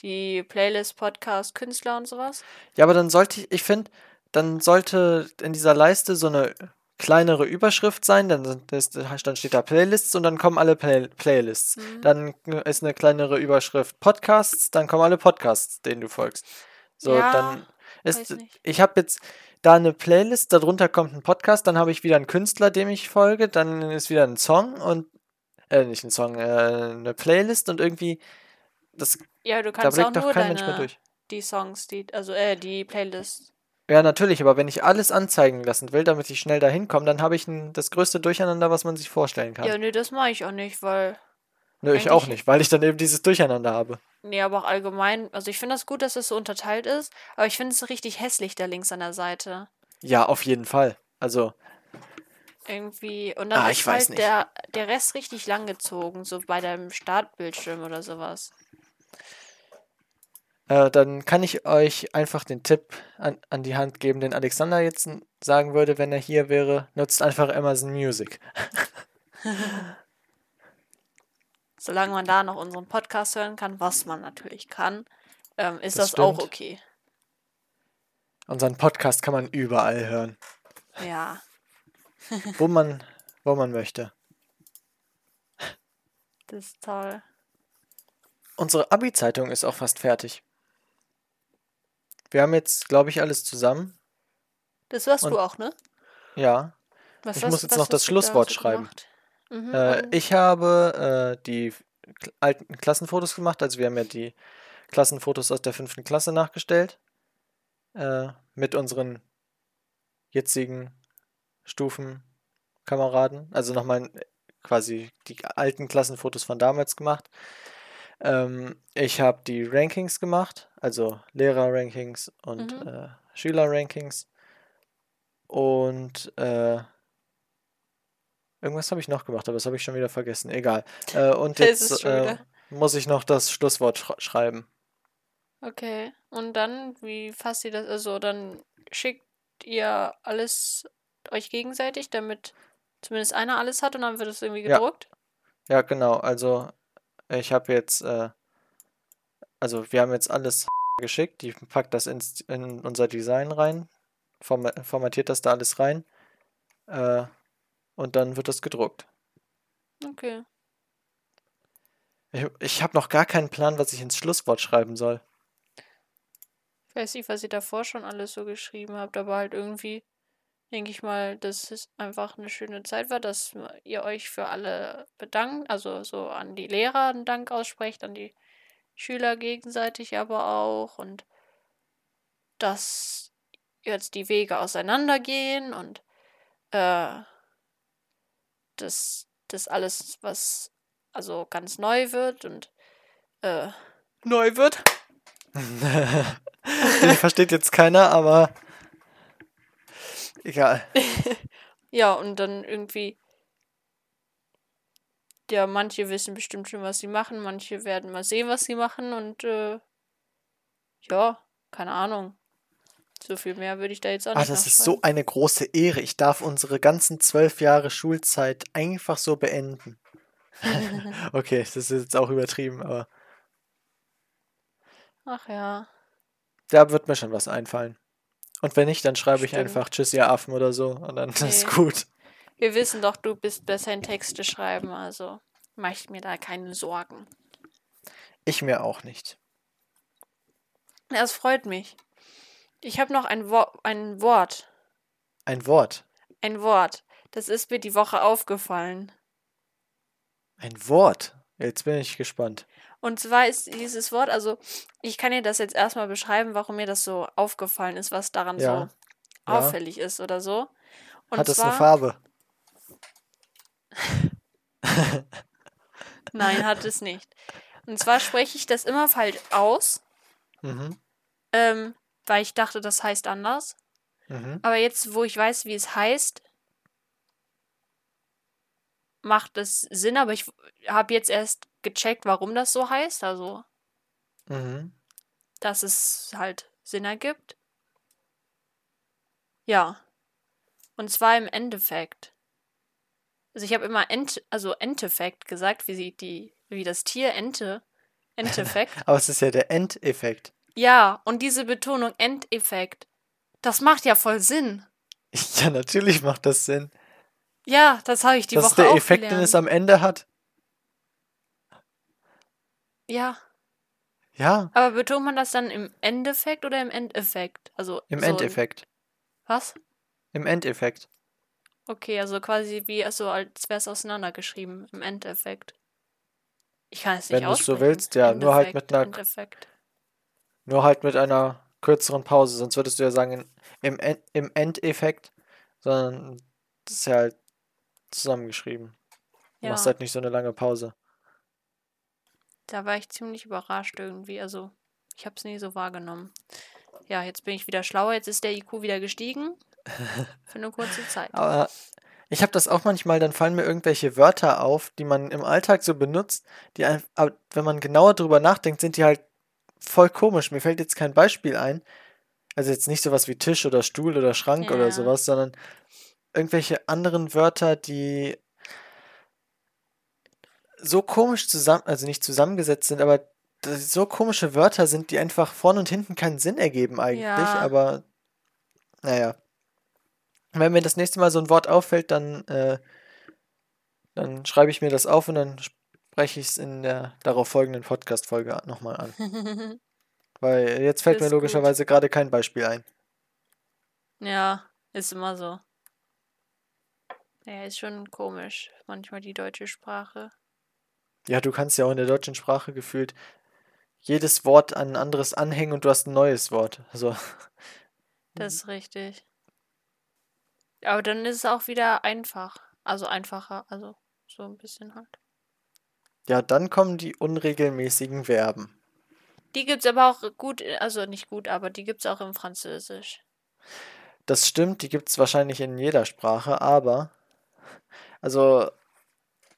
Speaker 3: die Playlist, Podcast, Künstler und sowas.
Speaker 2: Ja, aber dann sollte ich, ich finde, dann sollte in dieser Leiste so eine kleinere Überschrift sein, dann, das, dann steht da Playlists und dann kommen alle Play Playlists.
Speaker 3: Mhm.
Speaker 2: Dann ist eine kleinere Überschrift Podcasts, dann kommen alle Podcasts, denen du folgst. So,
Speaker 3: Ja,
Speaker 2: dann ist,
Speaker 3: weiß nicht.
Speaker 2: ich habe jetzt da eine Playlist, darunter kommt ein Podcast, dann habe ich wieder einen Künstler, dem ich folge, dann ist wieder ein Song und, äh, nicht ein Song, äh, eine Playlist und irgendwie, das
Speaker 3: Ja, du
Speaker 2: Da
Speaker 3: kannst auch
Speaker 2: blickt doch
Speaker 3: nur
Speaker 2: kein Mensch mehr
Speaker 3: deine,
Speaker 2: durch.
Speaker 3: die Songs, die, also äh, die Playlist.
Speaker 2: Ja, natürlich, aber wenn ich alles anzeigen lassen will, damit ich schnell dahin komme, dann habe ich ein, das größte Durcheinander, was man sich vorstellen kann.
Speaker 3: Ja, nee, das mache ich auch nicht, weil.
Speaker 2: Nö, ich auch nicht, weil ich dann eben dieses Durcheinander habe.
Speaker 3: Nee, aber auch allgemein. Also ich finde das gut, dass es so unterteilt ist, aber ich finde es richtig hässlich, da links an der Seite.
Speaker 2: Ja, auf jeden Fall. Also,
Speaker 3: Irgendwie. Und dann
Speaker 2: Ah,
Speaker 3: ist
Speaker 2: ich weiß
Speaker 3: halt der, der Rest richtig lang gezogen, so bei deinem Startbildschirm oder sowas.
Speaker 2: äh, dann kann ich euch einfach den Tipp an, an die Hand geben, den Alexander jetzt sagen würde, wenn er hier wäre. Nutzt einfach Amazon Music. *laughs*
Speaker 3: Solange man da noch unseren Podcast hören kann, was man natürlich kann, ähm, ist
Speaker 2: Das
Speaker 3: das, auch okay.
Speaker 2: Unseren Podcast kann man überall hören,
Speaker 3: Ja.
Speaker 2: wo man, wo man möchte.
Speaker 3: Das ist toll.
Speaker 2: Unsere Abi-Zeitung ist auch fast fertig. Wir haben jetzt, glaube ich, alles zusammen.
Speaker 3: Das warst
Speaker 2: Und-
Speaker 3: du auch, ne?
Speaker 2: Ja.
Speaker 3: Was
Speaker 2: Ich
Speaker 3: hast-
Speaker 2: muss jetzt noch das
Speaker 3: da
Speaker 2: Schlusswort schreiben.
Speaker 3: gemacht? Mhm,
Speaker 2: Äh,
Speaker 3: und-
Speaker 2: ich habe äh, die alten Klassenfotos gemacht. Also wir haben ja die Klassenfotos aus der fünften Klasse nachgestellt. Äh, mit unseren jetzigen Stufenkameraden. Also nochmal äh, quasi die alten Klassenfotos von damals gemacht. Ähm, ich habe die Rankings gemacht, also Lehrer-Rankings und
Speaker 3: Mhm.
Speaker 2: äh, Schüler-Rankings. Und äh, irgendwas habe ich noch gemacht, aber das habe ich schon wieder vergessen. Egal. Äh, und *laughs* jetzt äh, muss ich noch das Schlusswort schra- schreiben.
Speaker 3: Okay. Und dann, wie fasst ihr das? Also, dann schickt ihr alles euch gegenseitig, damit zumindest einer alles hat und dann wird es irgendwie
Speaker 2: Ja.
Speaker 3: gedruckt?
Speaker 2: Ja, genau. Also ich habe jetzt, äh, also wir haben jetzt alles *laughs* geschickt. Die packt das ins, in unser Design rein, forma formatiert das da alles rein. Äh, und dann wird das gedruckt.
Speaker 3: Okay.
Speaker 2: Ich, ich habe noch gar keinen Plan, was ich ins Schlusswort schreiben soll.
Speaker 3: Ich weiß nicht, was ihr davor schon alles so geschrieben habt, aber halt irgendwie denke ich mal, dass es einfach eine schöne Zeit war, dass ihr euch für alle bedankt, also so an die Lehrer einen Dank aussprecht, an die Schüler gegenseitig aber auch und dass jetzt die Wege auseinandergehen und äh, dass das alles, was also ganz neu wird und äh, neu wird. *laughs*
Speaker 2: Den versteht jetzt keiner, aber egal. *laughs*
Speaker 3: Ja, und dann irgendwie. Ja, manche wissen bestimmt schon, was sie machen, manche werden mal sehen, was sie machen und äh, ja, keine Ahnung. So viel mehr würde ich da jetzt auch
Speaker 2: Ah,
Speaker 3: nicht
Speaker 2: das ist so eine große Ehre. Ich darf unsere ganzen zwölf Jahre Schulzeit einfach so beenden. *laughs* Okay, das ist jetzt auch übertrieben, aber
Speaker 3: Ach ja.
Speaker 2: da wird mir schon was einfallen. Und wenn nicht, dann schreibe ich
Speaker 3: Stimmt.
Speaker 2: einfach Tschüss, ihr Affen oder so und dann ist
Speaker 3: Nee.
Speaker 2: gut.
Speaker 3: Wir wissen doch, du bist besser in Texte schreiben, also mach ich mir da keine Sorgen.
Speaker 2: Ich mir auch nicht.
Speaker 3: Das freut mich. Ich habe noch ein, Wo ein Wort.
Speaker 2: Ein Wort.
Speaker 3: Ein Wort. Das ist mir die Woche aufgefallen.
Speaker 2: Ein Wort. Jetzt bin ich gespannt.
Speaker 3: Und zwar ist dieses Wort, also ich kann dir das jetzt erstmal beschreiben, warum mir das so aufgefallen ist, was daran
Speaker 2: Ja,
Speaker 3: so
Speaker 2: ja.
Speaker 3: auffällig ist oder so. Und
Speaker 2: Hat es
Speaker 3: zwar,
Speaker 2: eine Farbe? *laughs*
Speaker 3: nein, hat es nicht. Und zwar spreche ich das immer falsch aus,
Speaker 2: Mhm.
Speaker 3: ähm, weil ich dachte, das heißt anders.
Speaker 2: Mhm.
Speaker 3: Aber jetzt, wo ich weiß, wie es heißt, macht es Sinn, aber ich habe jetzt erst gecheckt, warum das so heißt, also
Speaker 2: Mhm.
Speaker 3: dass es halt Sinn ergibt. Ja. Und zwar im Endeffekt. Also ich habe immer Ent, also Enteffekt gesagt, wie sie die, wie das Tier Ente. *laughs* Enteffekt.
Speaker 2: Aber es ist ja der Endeffekt.
Speaker 3: Ja, und diese Betonung Endeffekt, das macht ja voll Sinn. *laughs*
Speaker 2: Ja, natürlich macht das Sinn.
Speaker 3: Ja, das habe ich die
Speaker 2: das
Speaker 3: Woche
Speaker 2: ist der
Speaker 3: auch
Speaker 2: Effekt, den
Speaker 3: gelernt.
Speaker 2: es am Ende hat.
Speaker 3: Ja,
Speaker 2: Ja,
Speaker 3: aber betont man das dann im Endeffekt oder im Endeffekt? Also
Speaker 2: im
Speaker 3: so
Speaker 2: Endeffekt.
Speaker 3: Was?
Speaker 2: Im Endeffekt.
Speaker 3: Okay, also quasi wie, also als wäre es auseinandergeschrieben, im Endeffekt. Ich kann es
Speaker 2: Wenn
Speaker 3: nicht
Speaker 2: du's so willst, ja, nur halt mit einer-
Speaker 3: Endeffekt.
Speaker 2: Nur halt mit einer kürzeren Pause, sonst würdest du ja sagen, im, im Endeffekt, sondern das ist ja halt zusammengeschrieben. Du
Speaker 3: Ja,
Speaker 2: machst halt nicht so eine lange Pause.
Speaker 3: da war ich ziemlich überrascht irgendwie. Also, ich habe es nie so wahrgenommen. Ja, jetzt bin ich wieder schlauer. Jetzt ist der IQ wieder gestiegen. *laughs* Für eine kurze Zeit.
Speaker 2: Aber ich habe das auch manchmal, dann fallen mir irgendwelche Wörter auf, die man im Alltag so benutzt, die ein, aber wenn man genauer drüber nachdenkt, sind die halt voll komisch. Mir fällt jetzt kein Beispiel ein. Also jetzt nicht sowas wie Tisch oder Stuhl oder Schrank oder
Speaker 3: Ja.
Speaker 2: sowas, sondern irgendwelche anderen Wörter, die so komisch zusammen, also nicht zusammengesetzt sind, aber so komische Wörter sind, die einfach vorne und hinten keinen Sinn ergeben eigentlich,
Speaker 3: Ja.
Speaker 2: aber naja. Wenn mir das nächste Mal so ein Wort auffällt, dann, äh, dann schreibe ich mir das auf und dann spreche ich es in der darauf folgenden Podcast-Folge nochmal an. *laughs* Weil jetzt fällt
Speaker 3: Das
Speaker 2: mir
Speaker 3: ist gut.
Speaker 2: logischerweise gerade kein Beispiel ein.
Speaker 3: ja, ist immer so. Ja, ist schon komisch. Manchmal die deutsche Sprache.
Speaker 2: Ja, du kannst ja auch in der deutschen Sprache gefühlt jedes Wort an ein anderes anhängen und du hast ein neues Wort. Also,
Speaker 3: Das ist richtig. Aber dann ist es auch wieder einfach. Also einfacher. Also so ein bisschen halt.
Speaker 2: Ja, dann kommen die unregelmäßigen Verben.
Speaker 3: Die gibt's aber auch gut, also nicht gut, aber die gibt's auch im Französisch.
Speaker 2: Das stimmt, die gibt es wahrscheinlich in jeder Sprache, aber also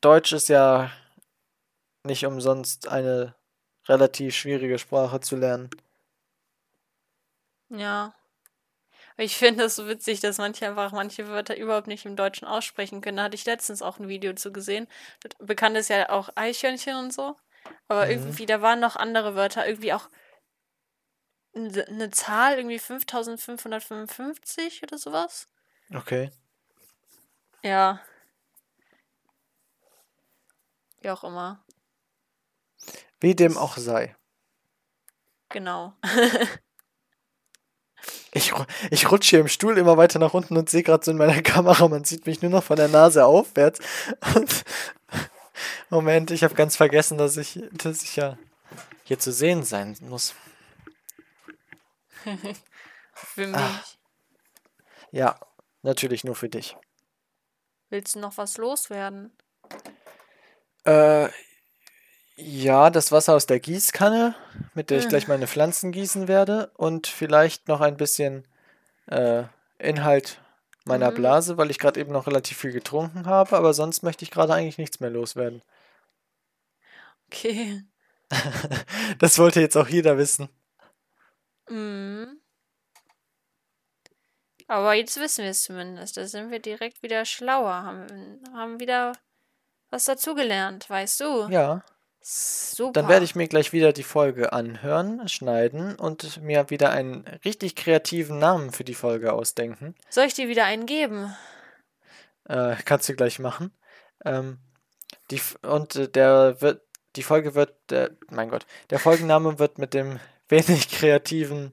Speaker 2: Deutsch ist ja nicht umsonst eine relativ schwierige Sprache zu lernen.
Speaker 3: Ja. Ich finde das so witzig, dass manche einfach manche Wörter überhaupt nicht im Deutschen aussprechen können. Da hatte ich letztens auch ein Video zu gesehen. Bekannt ist ja auch Eichhörnchen und so. Aber
Speaker 2: Mhm.
Speaker 3: irgendwie, da waren noch andere Wörter. Irgendwie auch eine Zahl, irgendwie 5555 oder sowas.
Speaker 2: Okay.
Speaker 3: Ja. Wie auch immer.
Speaker 2: Wie dem auch sei.
Speaker 3: Genau. *laughs*
Speaker 2: Ich, ich rutsche hier im Stuhl immer weiter nach unten und sehe gerade so in meiner *laughs* Kamera, man sieht mich nur noch von der Nase aufwärts. Und *laughs* Moment, ich habe ganz vergessen, dass ich, dass ich ja hier zu sehen sein muss. *laughs*
Speaker 3: Für mich.
Speaker 2: Ah. Ja, natürlich nur für dich.
Speaker 3: Willst du noch was loswerden?
Speaker 2: Äh, ja, das Wasser aus der Gießkanne, mit der ich gleich meine Pflanzen gießen werde. Und vielleicht noch ein bisschen äh, Inhalt meiner
Speaker 3: Mhm.
Speaker 2: Blase, weil ich gerade eben noch relativ viel getrunken habe. Aber sonst möchte ich gerade eigentlich nichts mehr loswerden.
Speaker 3: Okay. *laughs*
Speaker 2: Das wollte jetzt auch jeder wissen.
Speaker 3: Mhm. Aber jetzt wissen wir es zumindest. Da sind wir direkt wieder schlauer. Haben, haben wieder was dazugelernt, weißt du?
Speaker 2: Ja,
Speaker 3: Super.
Speaker 2: dann werde ich mir gleich wieder die Folge anhören, schneiden und mir wieder einen richtig kreativen Namen für die Folge ausdenken.
Speaker 3: Soll ich dir wieder einen geben?
Speaker 2: Äh, kannst du gleich machen. Ähm, die, und äh, der wird, die Folge wird, äh, mein Gott, der Folgenname wird mit dem *laughs* wenig kreativen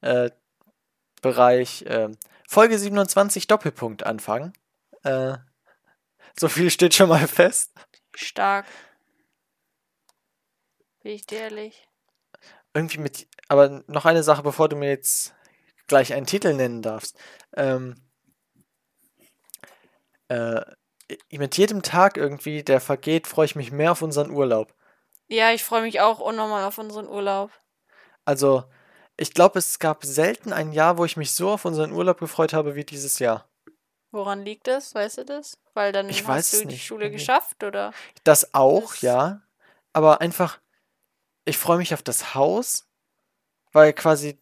Speaker 2: äh, Bereich äh, Folge 27 Doppelpunkt anfangen. Äh, so viel steht schon mal fest.
Speaker 3: Stark. Bin ich dir ehrlich?
Speaker 2: Irgendwie mit, aber noch eine Sache, bevor du mir jetzt gleich einen Titel nennen darfst. Ähm, äh, mit jedem Tag irgendwie, der vergeht, freue ich mich mehr auf unseren Urlaub.
Speaker 3: Ja, ich freue mich auch unnormal auf unseren Urlaub.
Speaker 2: Also, ich glaube, es gab selten ein Jahr, wo ich mich so auf unseren Urlaub gefreut habe wie dieses Jahr.
Speaker 3: Woran liegt das? Weißt du das? Weil dann
Speaker 2: Ich
Speaker 3: hast du die
Speaker 2: nicht,
Speaker 3: Schule
Speaker 2: irgendwie.
Speaker 3: geschafft, oder?
Speaker 2: Das auch,
Speaker 3: Das-
Speaker 2: ja. Aber einfach, ich freue mich auf das Haus, weil quasi,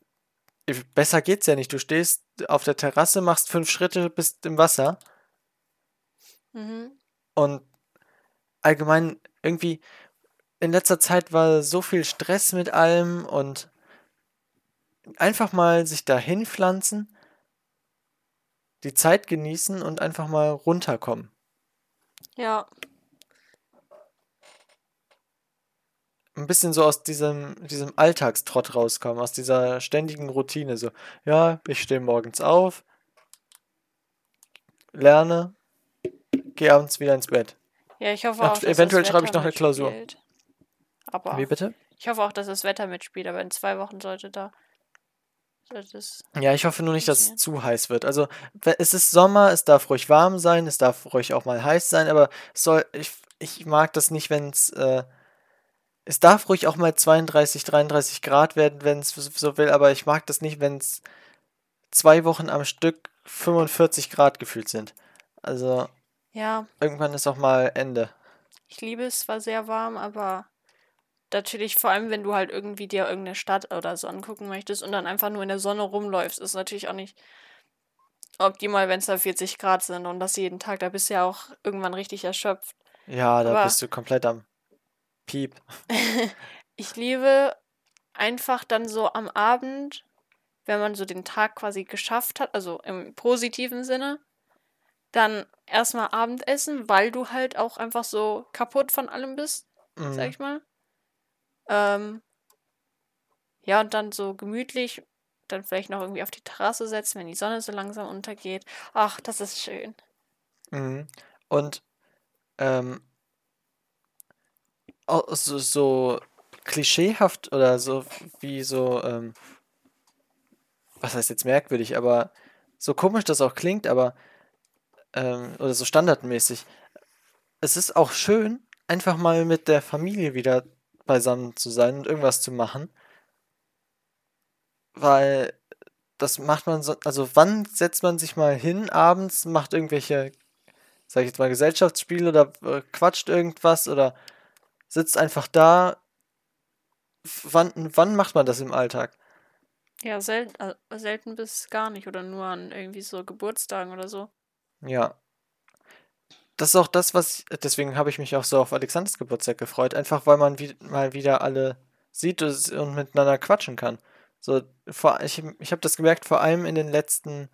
Speaker 2: besser geht's ja nicht. Du stehst auf der Terrasse, machst fünf Schritte, bist im Wasser
Speaker 3: Mhm.
Speaker 2: und allgemein irgendwie in letzter Zeit war so viel Stress mit allem und einfach mal sich da hinpflanzen, die Zeit genießen und einfach mal runterkommen.
Speaker 3: Ja.
Speaker 2: Ein bisschen so aus diesem, diesem Alltagstrott rauskommen, aus dieser ständigen Routine. So, ja, ich stehe morgens auf, lerne, gehe abends wieder ins Bett.
Speaker 3: Ja, ich hoffe
Speaker 2: Ach,
Speaker 3: auch, dass
Speaker 2: eventuell
Speaker 3: das
Speaker 2: schreibe ich
Speaker 3: Wetter
Speaker 2: noch eine Klausur.
Speaker 3: mitspielt. Aber
Speaker 2: Wie bitte?
Speaker 3: ich hoffe auch, dass das Wetter mitspielt, aber in zwei Wochen sollte da. Sollte es.
Speaker 2: Ja, ich hoffe nur nicht, dass es zu heiß wird. Also, es ist Sommer, es darf ruhig warm sein, es darf ruhig auch mal heiß sein, aber soll, ich, ich mag das nicht, wenn es, äh, es darf ruhig auch mal 32, 33 Grad werden, wenn es so will, aber ich mag das nicht, wenn es zwei Wochen am Stück 45 Grad gefühlt sind. Also,
Speaker 3: Ja,
Speaker 2: irgendwann ist auch mal Ende.
Speaker 3: ich liebe es zwar sehr warm, aber natürlich, vor allem wenn du halt irgendwie dir irgendeine Stadt oder so angucken möchtest und dann einfach nur in der Sonne rumläufst, ist natürlich auch nicht optimal, wenn es da 40 Grad sind und das jeden Tag. Da bist du ja auch irgendwann richtig erschöpft.
Speaker 2: Ja, da
Speaker 3: Aber-
Speaker 2: bist du komplett am Piep. *laughs*
Speaker 3: Ich liebe einfach dann so am Abend, wenn man so den Tag quasi geschafft hat, also im positiven Sinne, dann erstmal Abendessen, weil du halt auch einfach so kaputt von allem bist, sag
Speaker 2: Mhm.
Speaker 3: ich mal. Ähm, ja, und dann so gemütlich, dann vielleicht noch irgendwie auf die Terrasse setzen, wenn die Sonne so langsam untergeht. Ach, das ist schön.
Speaker 2: Mhm. Und ähm, so, so klischeehaft oder so wie so, ähm, was heißt jetzt merkwürdig, aber so komisch das auch klingt, aber ähm, oder so standardmäßig. Es ist auch schön, einfach mal mit der Familie wieder beisammen zu sein und irgendwas zu machen, weil das macht man so, also wann setzt man sich mal hin abends, macht irgendwelche sag ich jetzt mal, Gesellschaftsspiel oder äh, quatscht irgendwas oder sitzt einfach da. Wann, wann macht man das im Alltag?
Speaker 3: Ja, selten, äh, selten bis gar nicht oder nur an irgendwie so Geburtstagen oder so.
Speaker 2: Ja. Das ist auch das, was ich, deswegen habe ich mich auch so auf Alexanders Geburtstag gefreut, einfach weil man wie, mal wieder alle sieht und miteinander quatschen kann. So, vor, ich, ich habe das gemerkt, vor allem in den letzten,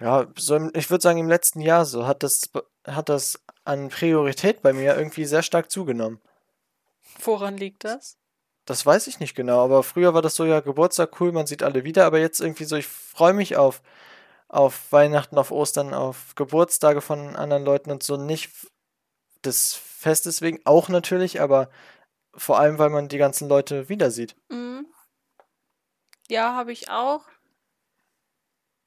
Speaker 2: ja, so im, ich würde sagen im letzten Jahr so, hat das, hat das an Priorität bei mir irgendwie sehr stark zugenommen.
Speaker 3: Woran liegt das?
Speaker 2: Das weiß ich nicht genau, aber früher war das so, ja, Geburtstag cool, man sieht alle wieder, aber jetzt irgendwie so, ich freue mich auf, auf Weihnachten, auf Ostern, auf Geburtstage von anderen Leuten und so nicht des Festes wegen, auch natürlich, aber vor allem, weil man die ganzen Leute wieder sieht.
Speaker 3: Mhm. Ja, habe ich auch.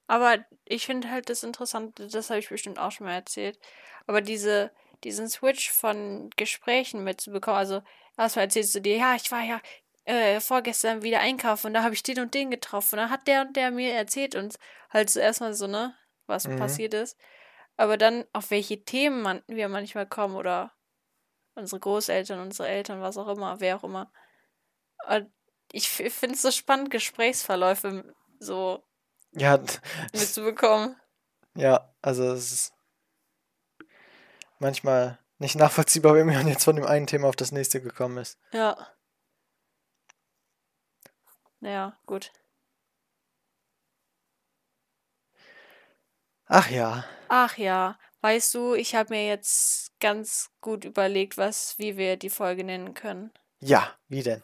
Speaker 3: Aber ich finde halt das Interessante, das habe ich bestimmt auch schon mal erzählt. Aber diese, diesen Switch von Gesprächen mitzubekommen, also erstmal erzählst du dir, ja, ich war ja äh, vorgestern wieder einkaufen und da habe ich den und den getroffen. Und dann hat der und der mir erzählt und halt so erstmal so, ne, was
Speaker 2: Mhm.
Speaker 3: passiert ist. Aber dann, auf welche Themen man, wir manchmal kommen oder unsere Großeltern, unsere Eltern, was auch immer, wer auch immer. Und ich finde es so spannend, Gesprächsverläufe so
Speaker 2: Ja,
Speaker 3: mitzubekommen.
Speaker 2: ja, also es ist manchmal nicht nachvollziehbar, wie man jetzt von dem einen Thema auf das nächste gekommen ist.
Speaker 3: Ja. Naja, gut.
Speaker 2: Ach ja,
Speaker 3: Ach ja, weißt du, ich habe mir jetzt ganz gut überlegt, was, wie wir die Folge nennen können.
Speaker 2: ja, wie denn?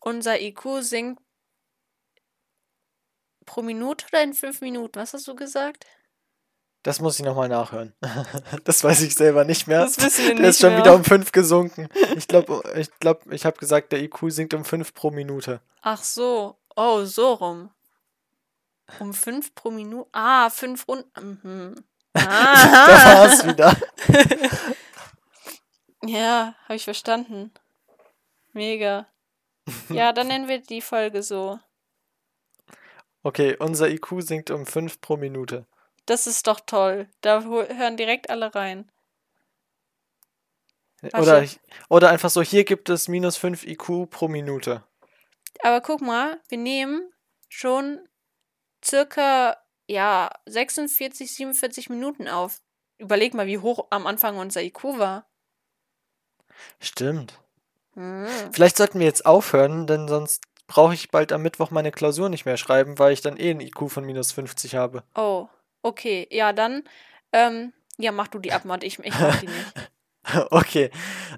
Speaker 3: Unser IQ sinkt pro Minute oder in fünf Minuten? Was hast du gesagt?
Speaker 2: Das muss ich nochmal nachhören. *laughs* Das weiß ich selber nicht mehr.
Speaker 3: Das wissen wir
Speaker 2: Der
Speaker 3: nicht
Speaker 2: ist schon
Speaker 3: mehr.
Speaker 2: wieder um 5 gesunken. Ich glaube, ich, glaub, ich habe gesagt, der IQ sinkt um 5 pro Minute.
Speaker 3: Ach so. Oh, so rum. Um fünf pro Minute. Ah, fünf Runden. Mhm. *laughs*
Speaker 2: Da
Speaker 3: Ah.
Speaker 2: war es wieder. *laughs*
Speaker 3: Ja, habe ich verstanden. Mega. Ja, dann nennen wir die Folge so.
Speaker 2: Okay, unser IQ sinkt um 5 pro Minute.
Speaker 3: Das ist doch toll. Da hören direkt alle rein.
Speaker 2: Oder, ich- oder einfach so, hier gibt es minus 5 IQ pro Minute.
Speaker 3: Aber guck mal, wir nehmen schon circa, ja, 46, 47 Minuten auf. Überleg mal, wie hoch am Anfang unser IQ war.
Speaker 2: Stimmt.
Speaker 3: Hm.
Speaker 2: Vielleicht sollten wir jetzt aufhören, denn sonst brauche ich bald am Mittwoch meine Klausur nicht mehr schreiben, weil ich dann eh ein IQ von minus 50 habe.
Speaker 3: Oh, okay. Ja, dann, ähm, ja, mach du die Abmord. Ich, ich mach die nicht. *laughs*
Speaker 2: Okay,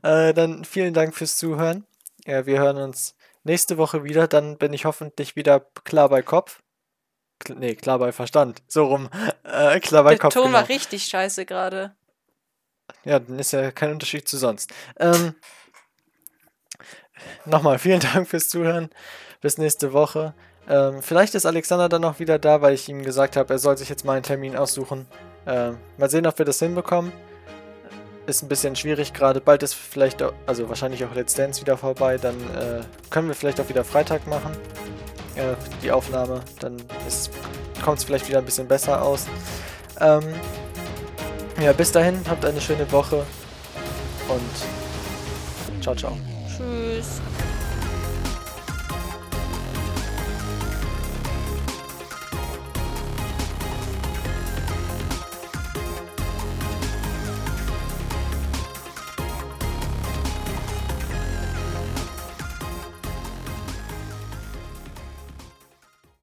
Speaker 2: äh, dann vielen Dank fürs Zuhören. Ja, wir hören uns nächste Woche wieder. Dann bin ich hoffentlich wieder klar bei Kopf. Kl nee, klar bei Verstand. So rum. *laughs* Äh, klar bei
Speaker 3: Der
Speaker 2: Kopf.
Speaker 3: Ton
Speaker 2: genau.
Speaker 3: war richtig scheiße gerade.
Speaker 2: Ja, dann ist ja kein Unterschied zu sonst. Ähm, nochmal vielen *laughs* Dank fürs Zuhören. Bis nächste Woche. Ähm, vielleicht ist Alexander dann noch wieder da, weil ich ihm gesagt habe, er soll sich jetzt mal einen Termin aussuchen. Ähm, mal sehen, ob wir das hinbekommen. Ist ein bisschen schwierig gerade. Bald ist vielleicht, auch, also wahrscheinlich auch Let's Dance wieder vorbei. Dann äh, können wir vielleicht auch wieder Freitag machen. Äh, die Aufnahme. Dann kommt es vielleicht wieder ein bisschen besser aus. Ähm, ja, bis dahin, habt eine schöne Woche und ciao, ciao.
Speaker 3: Tschüss.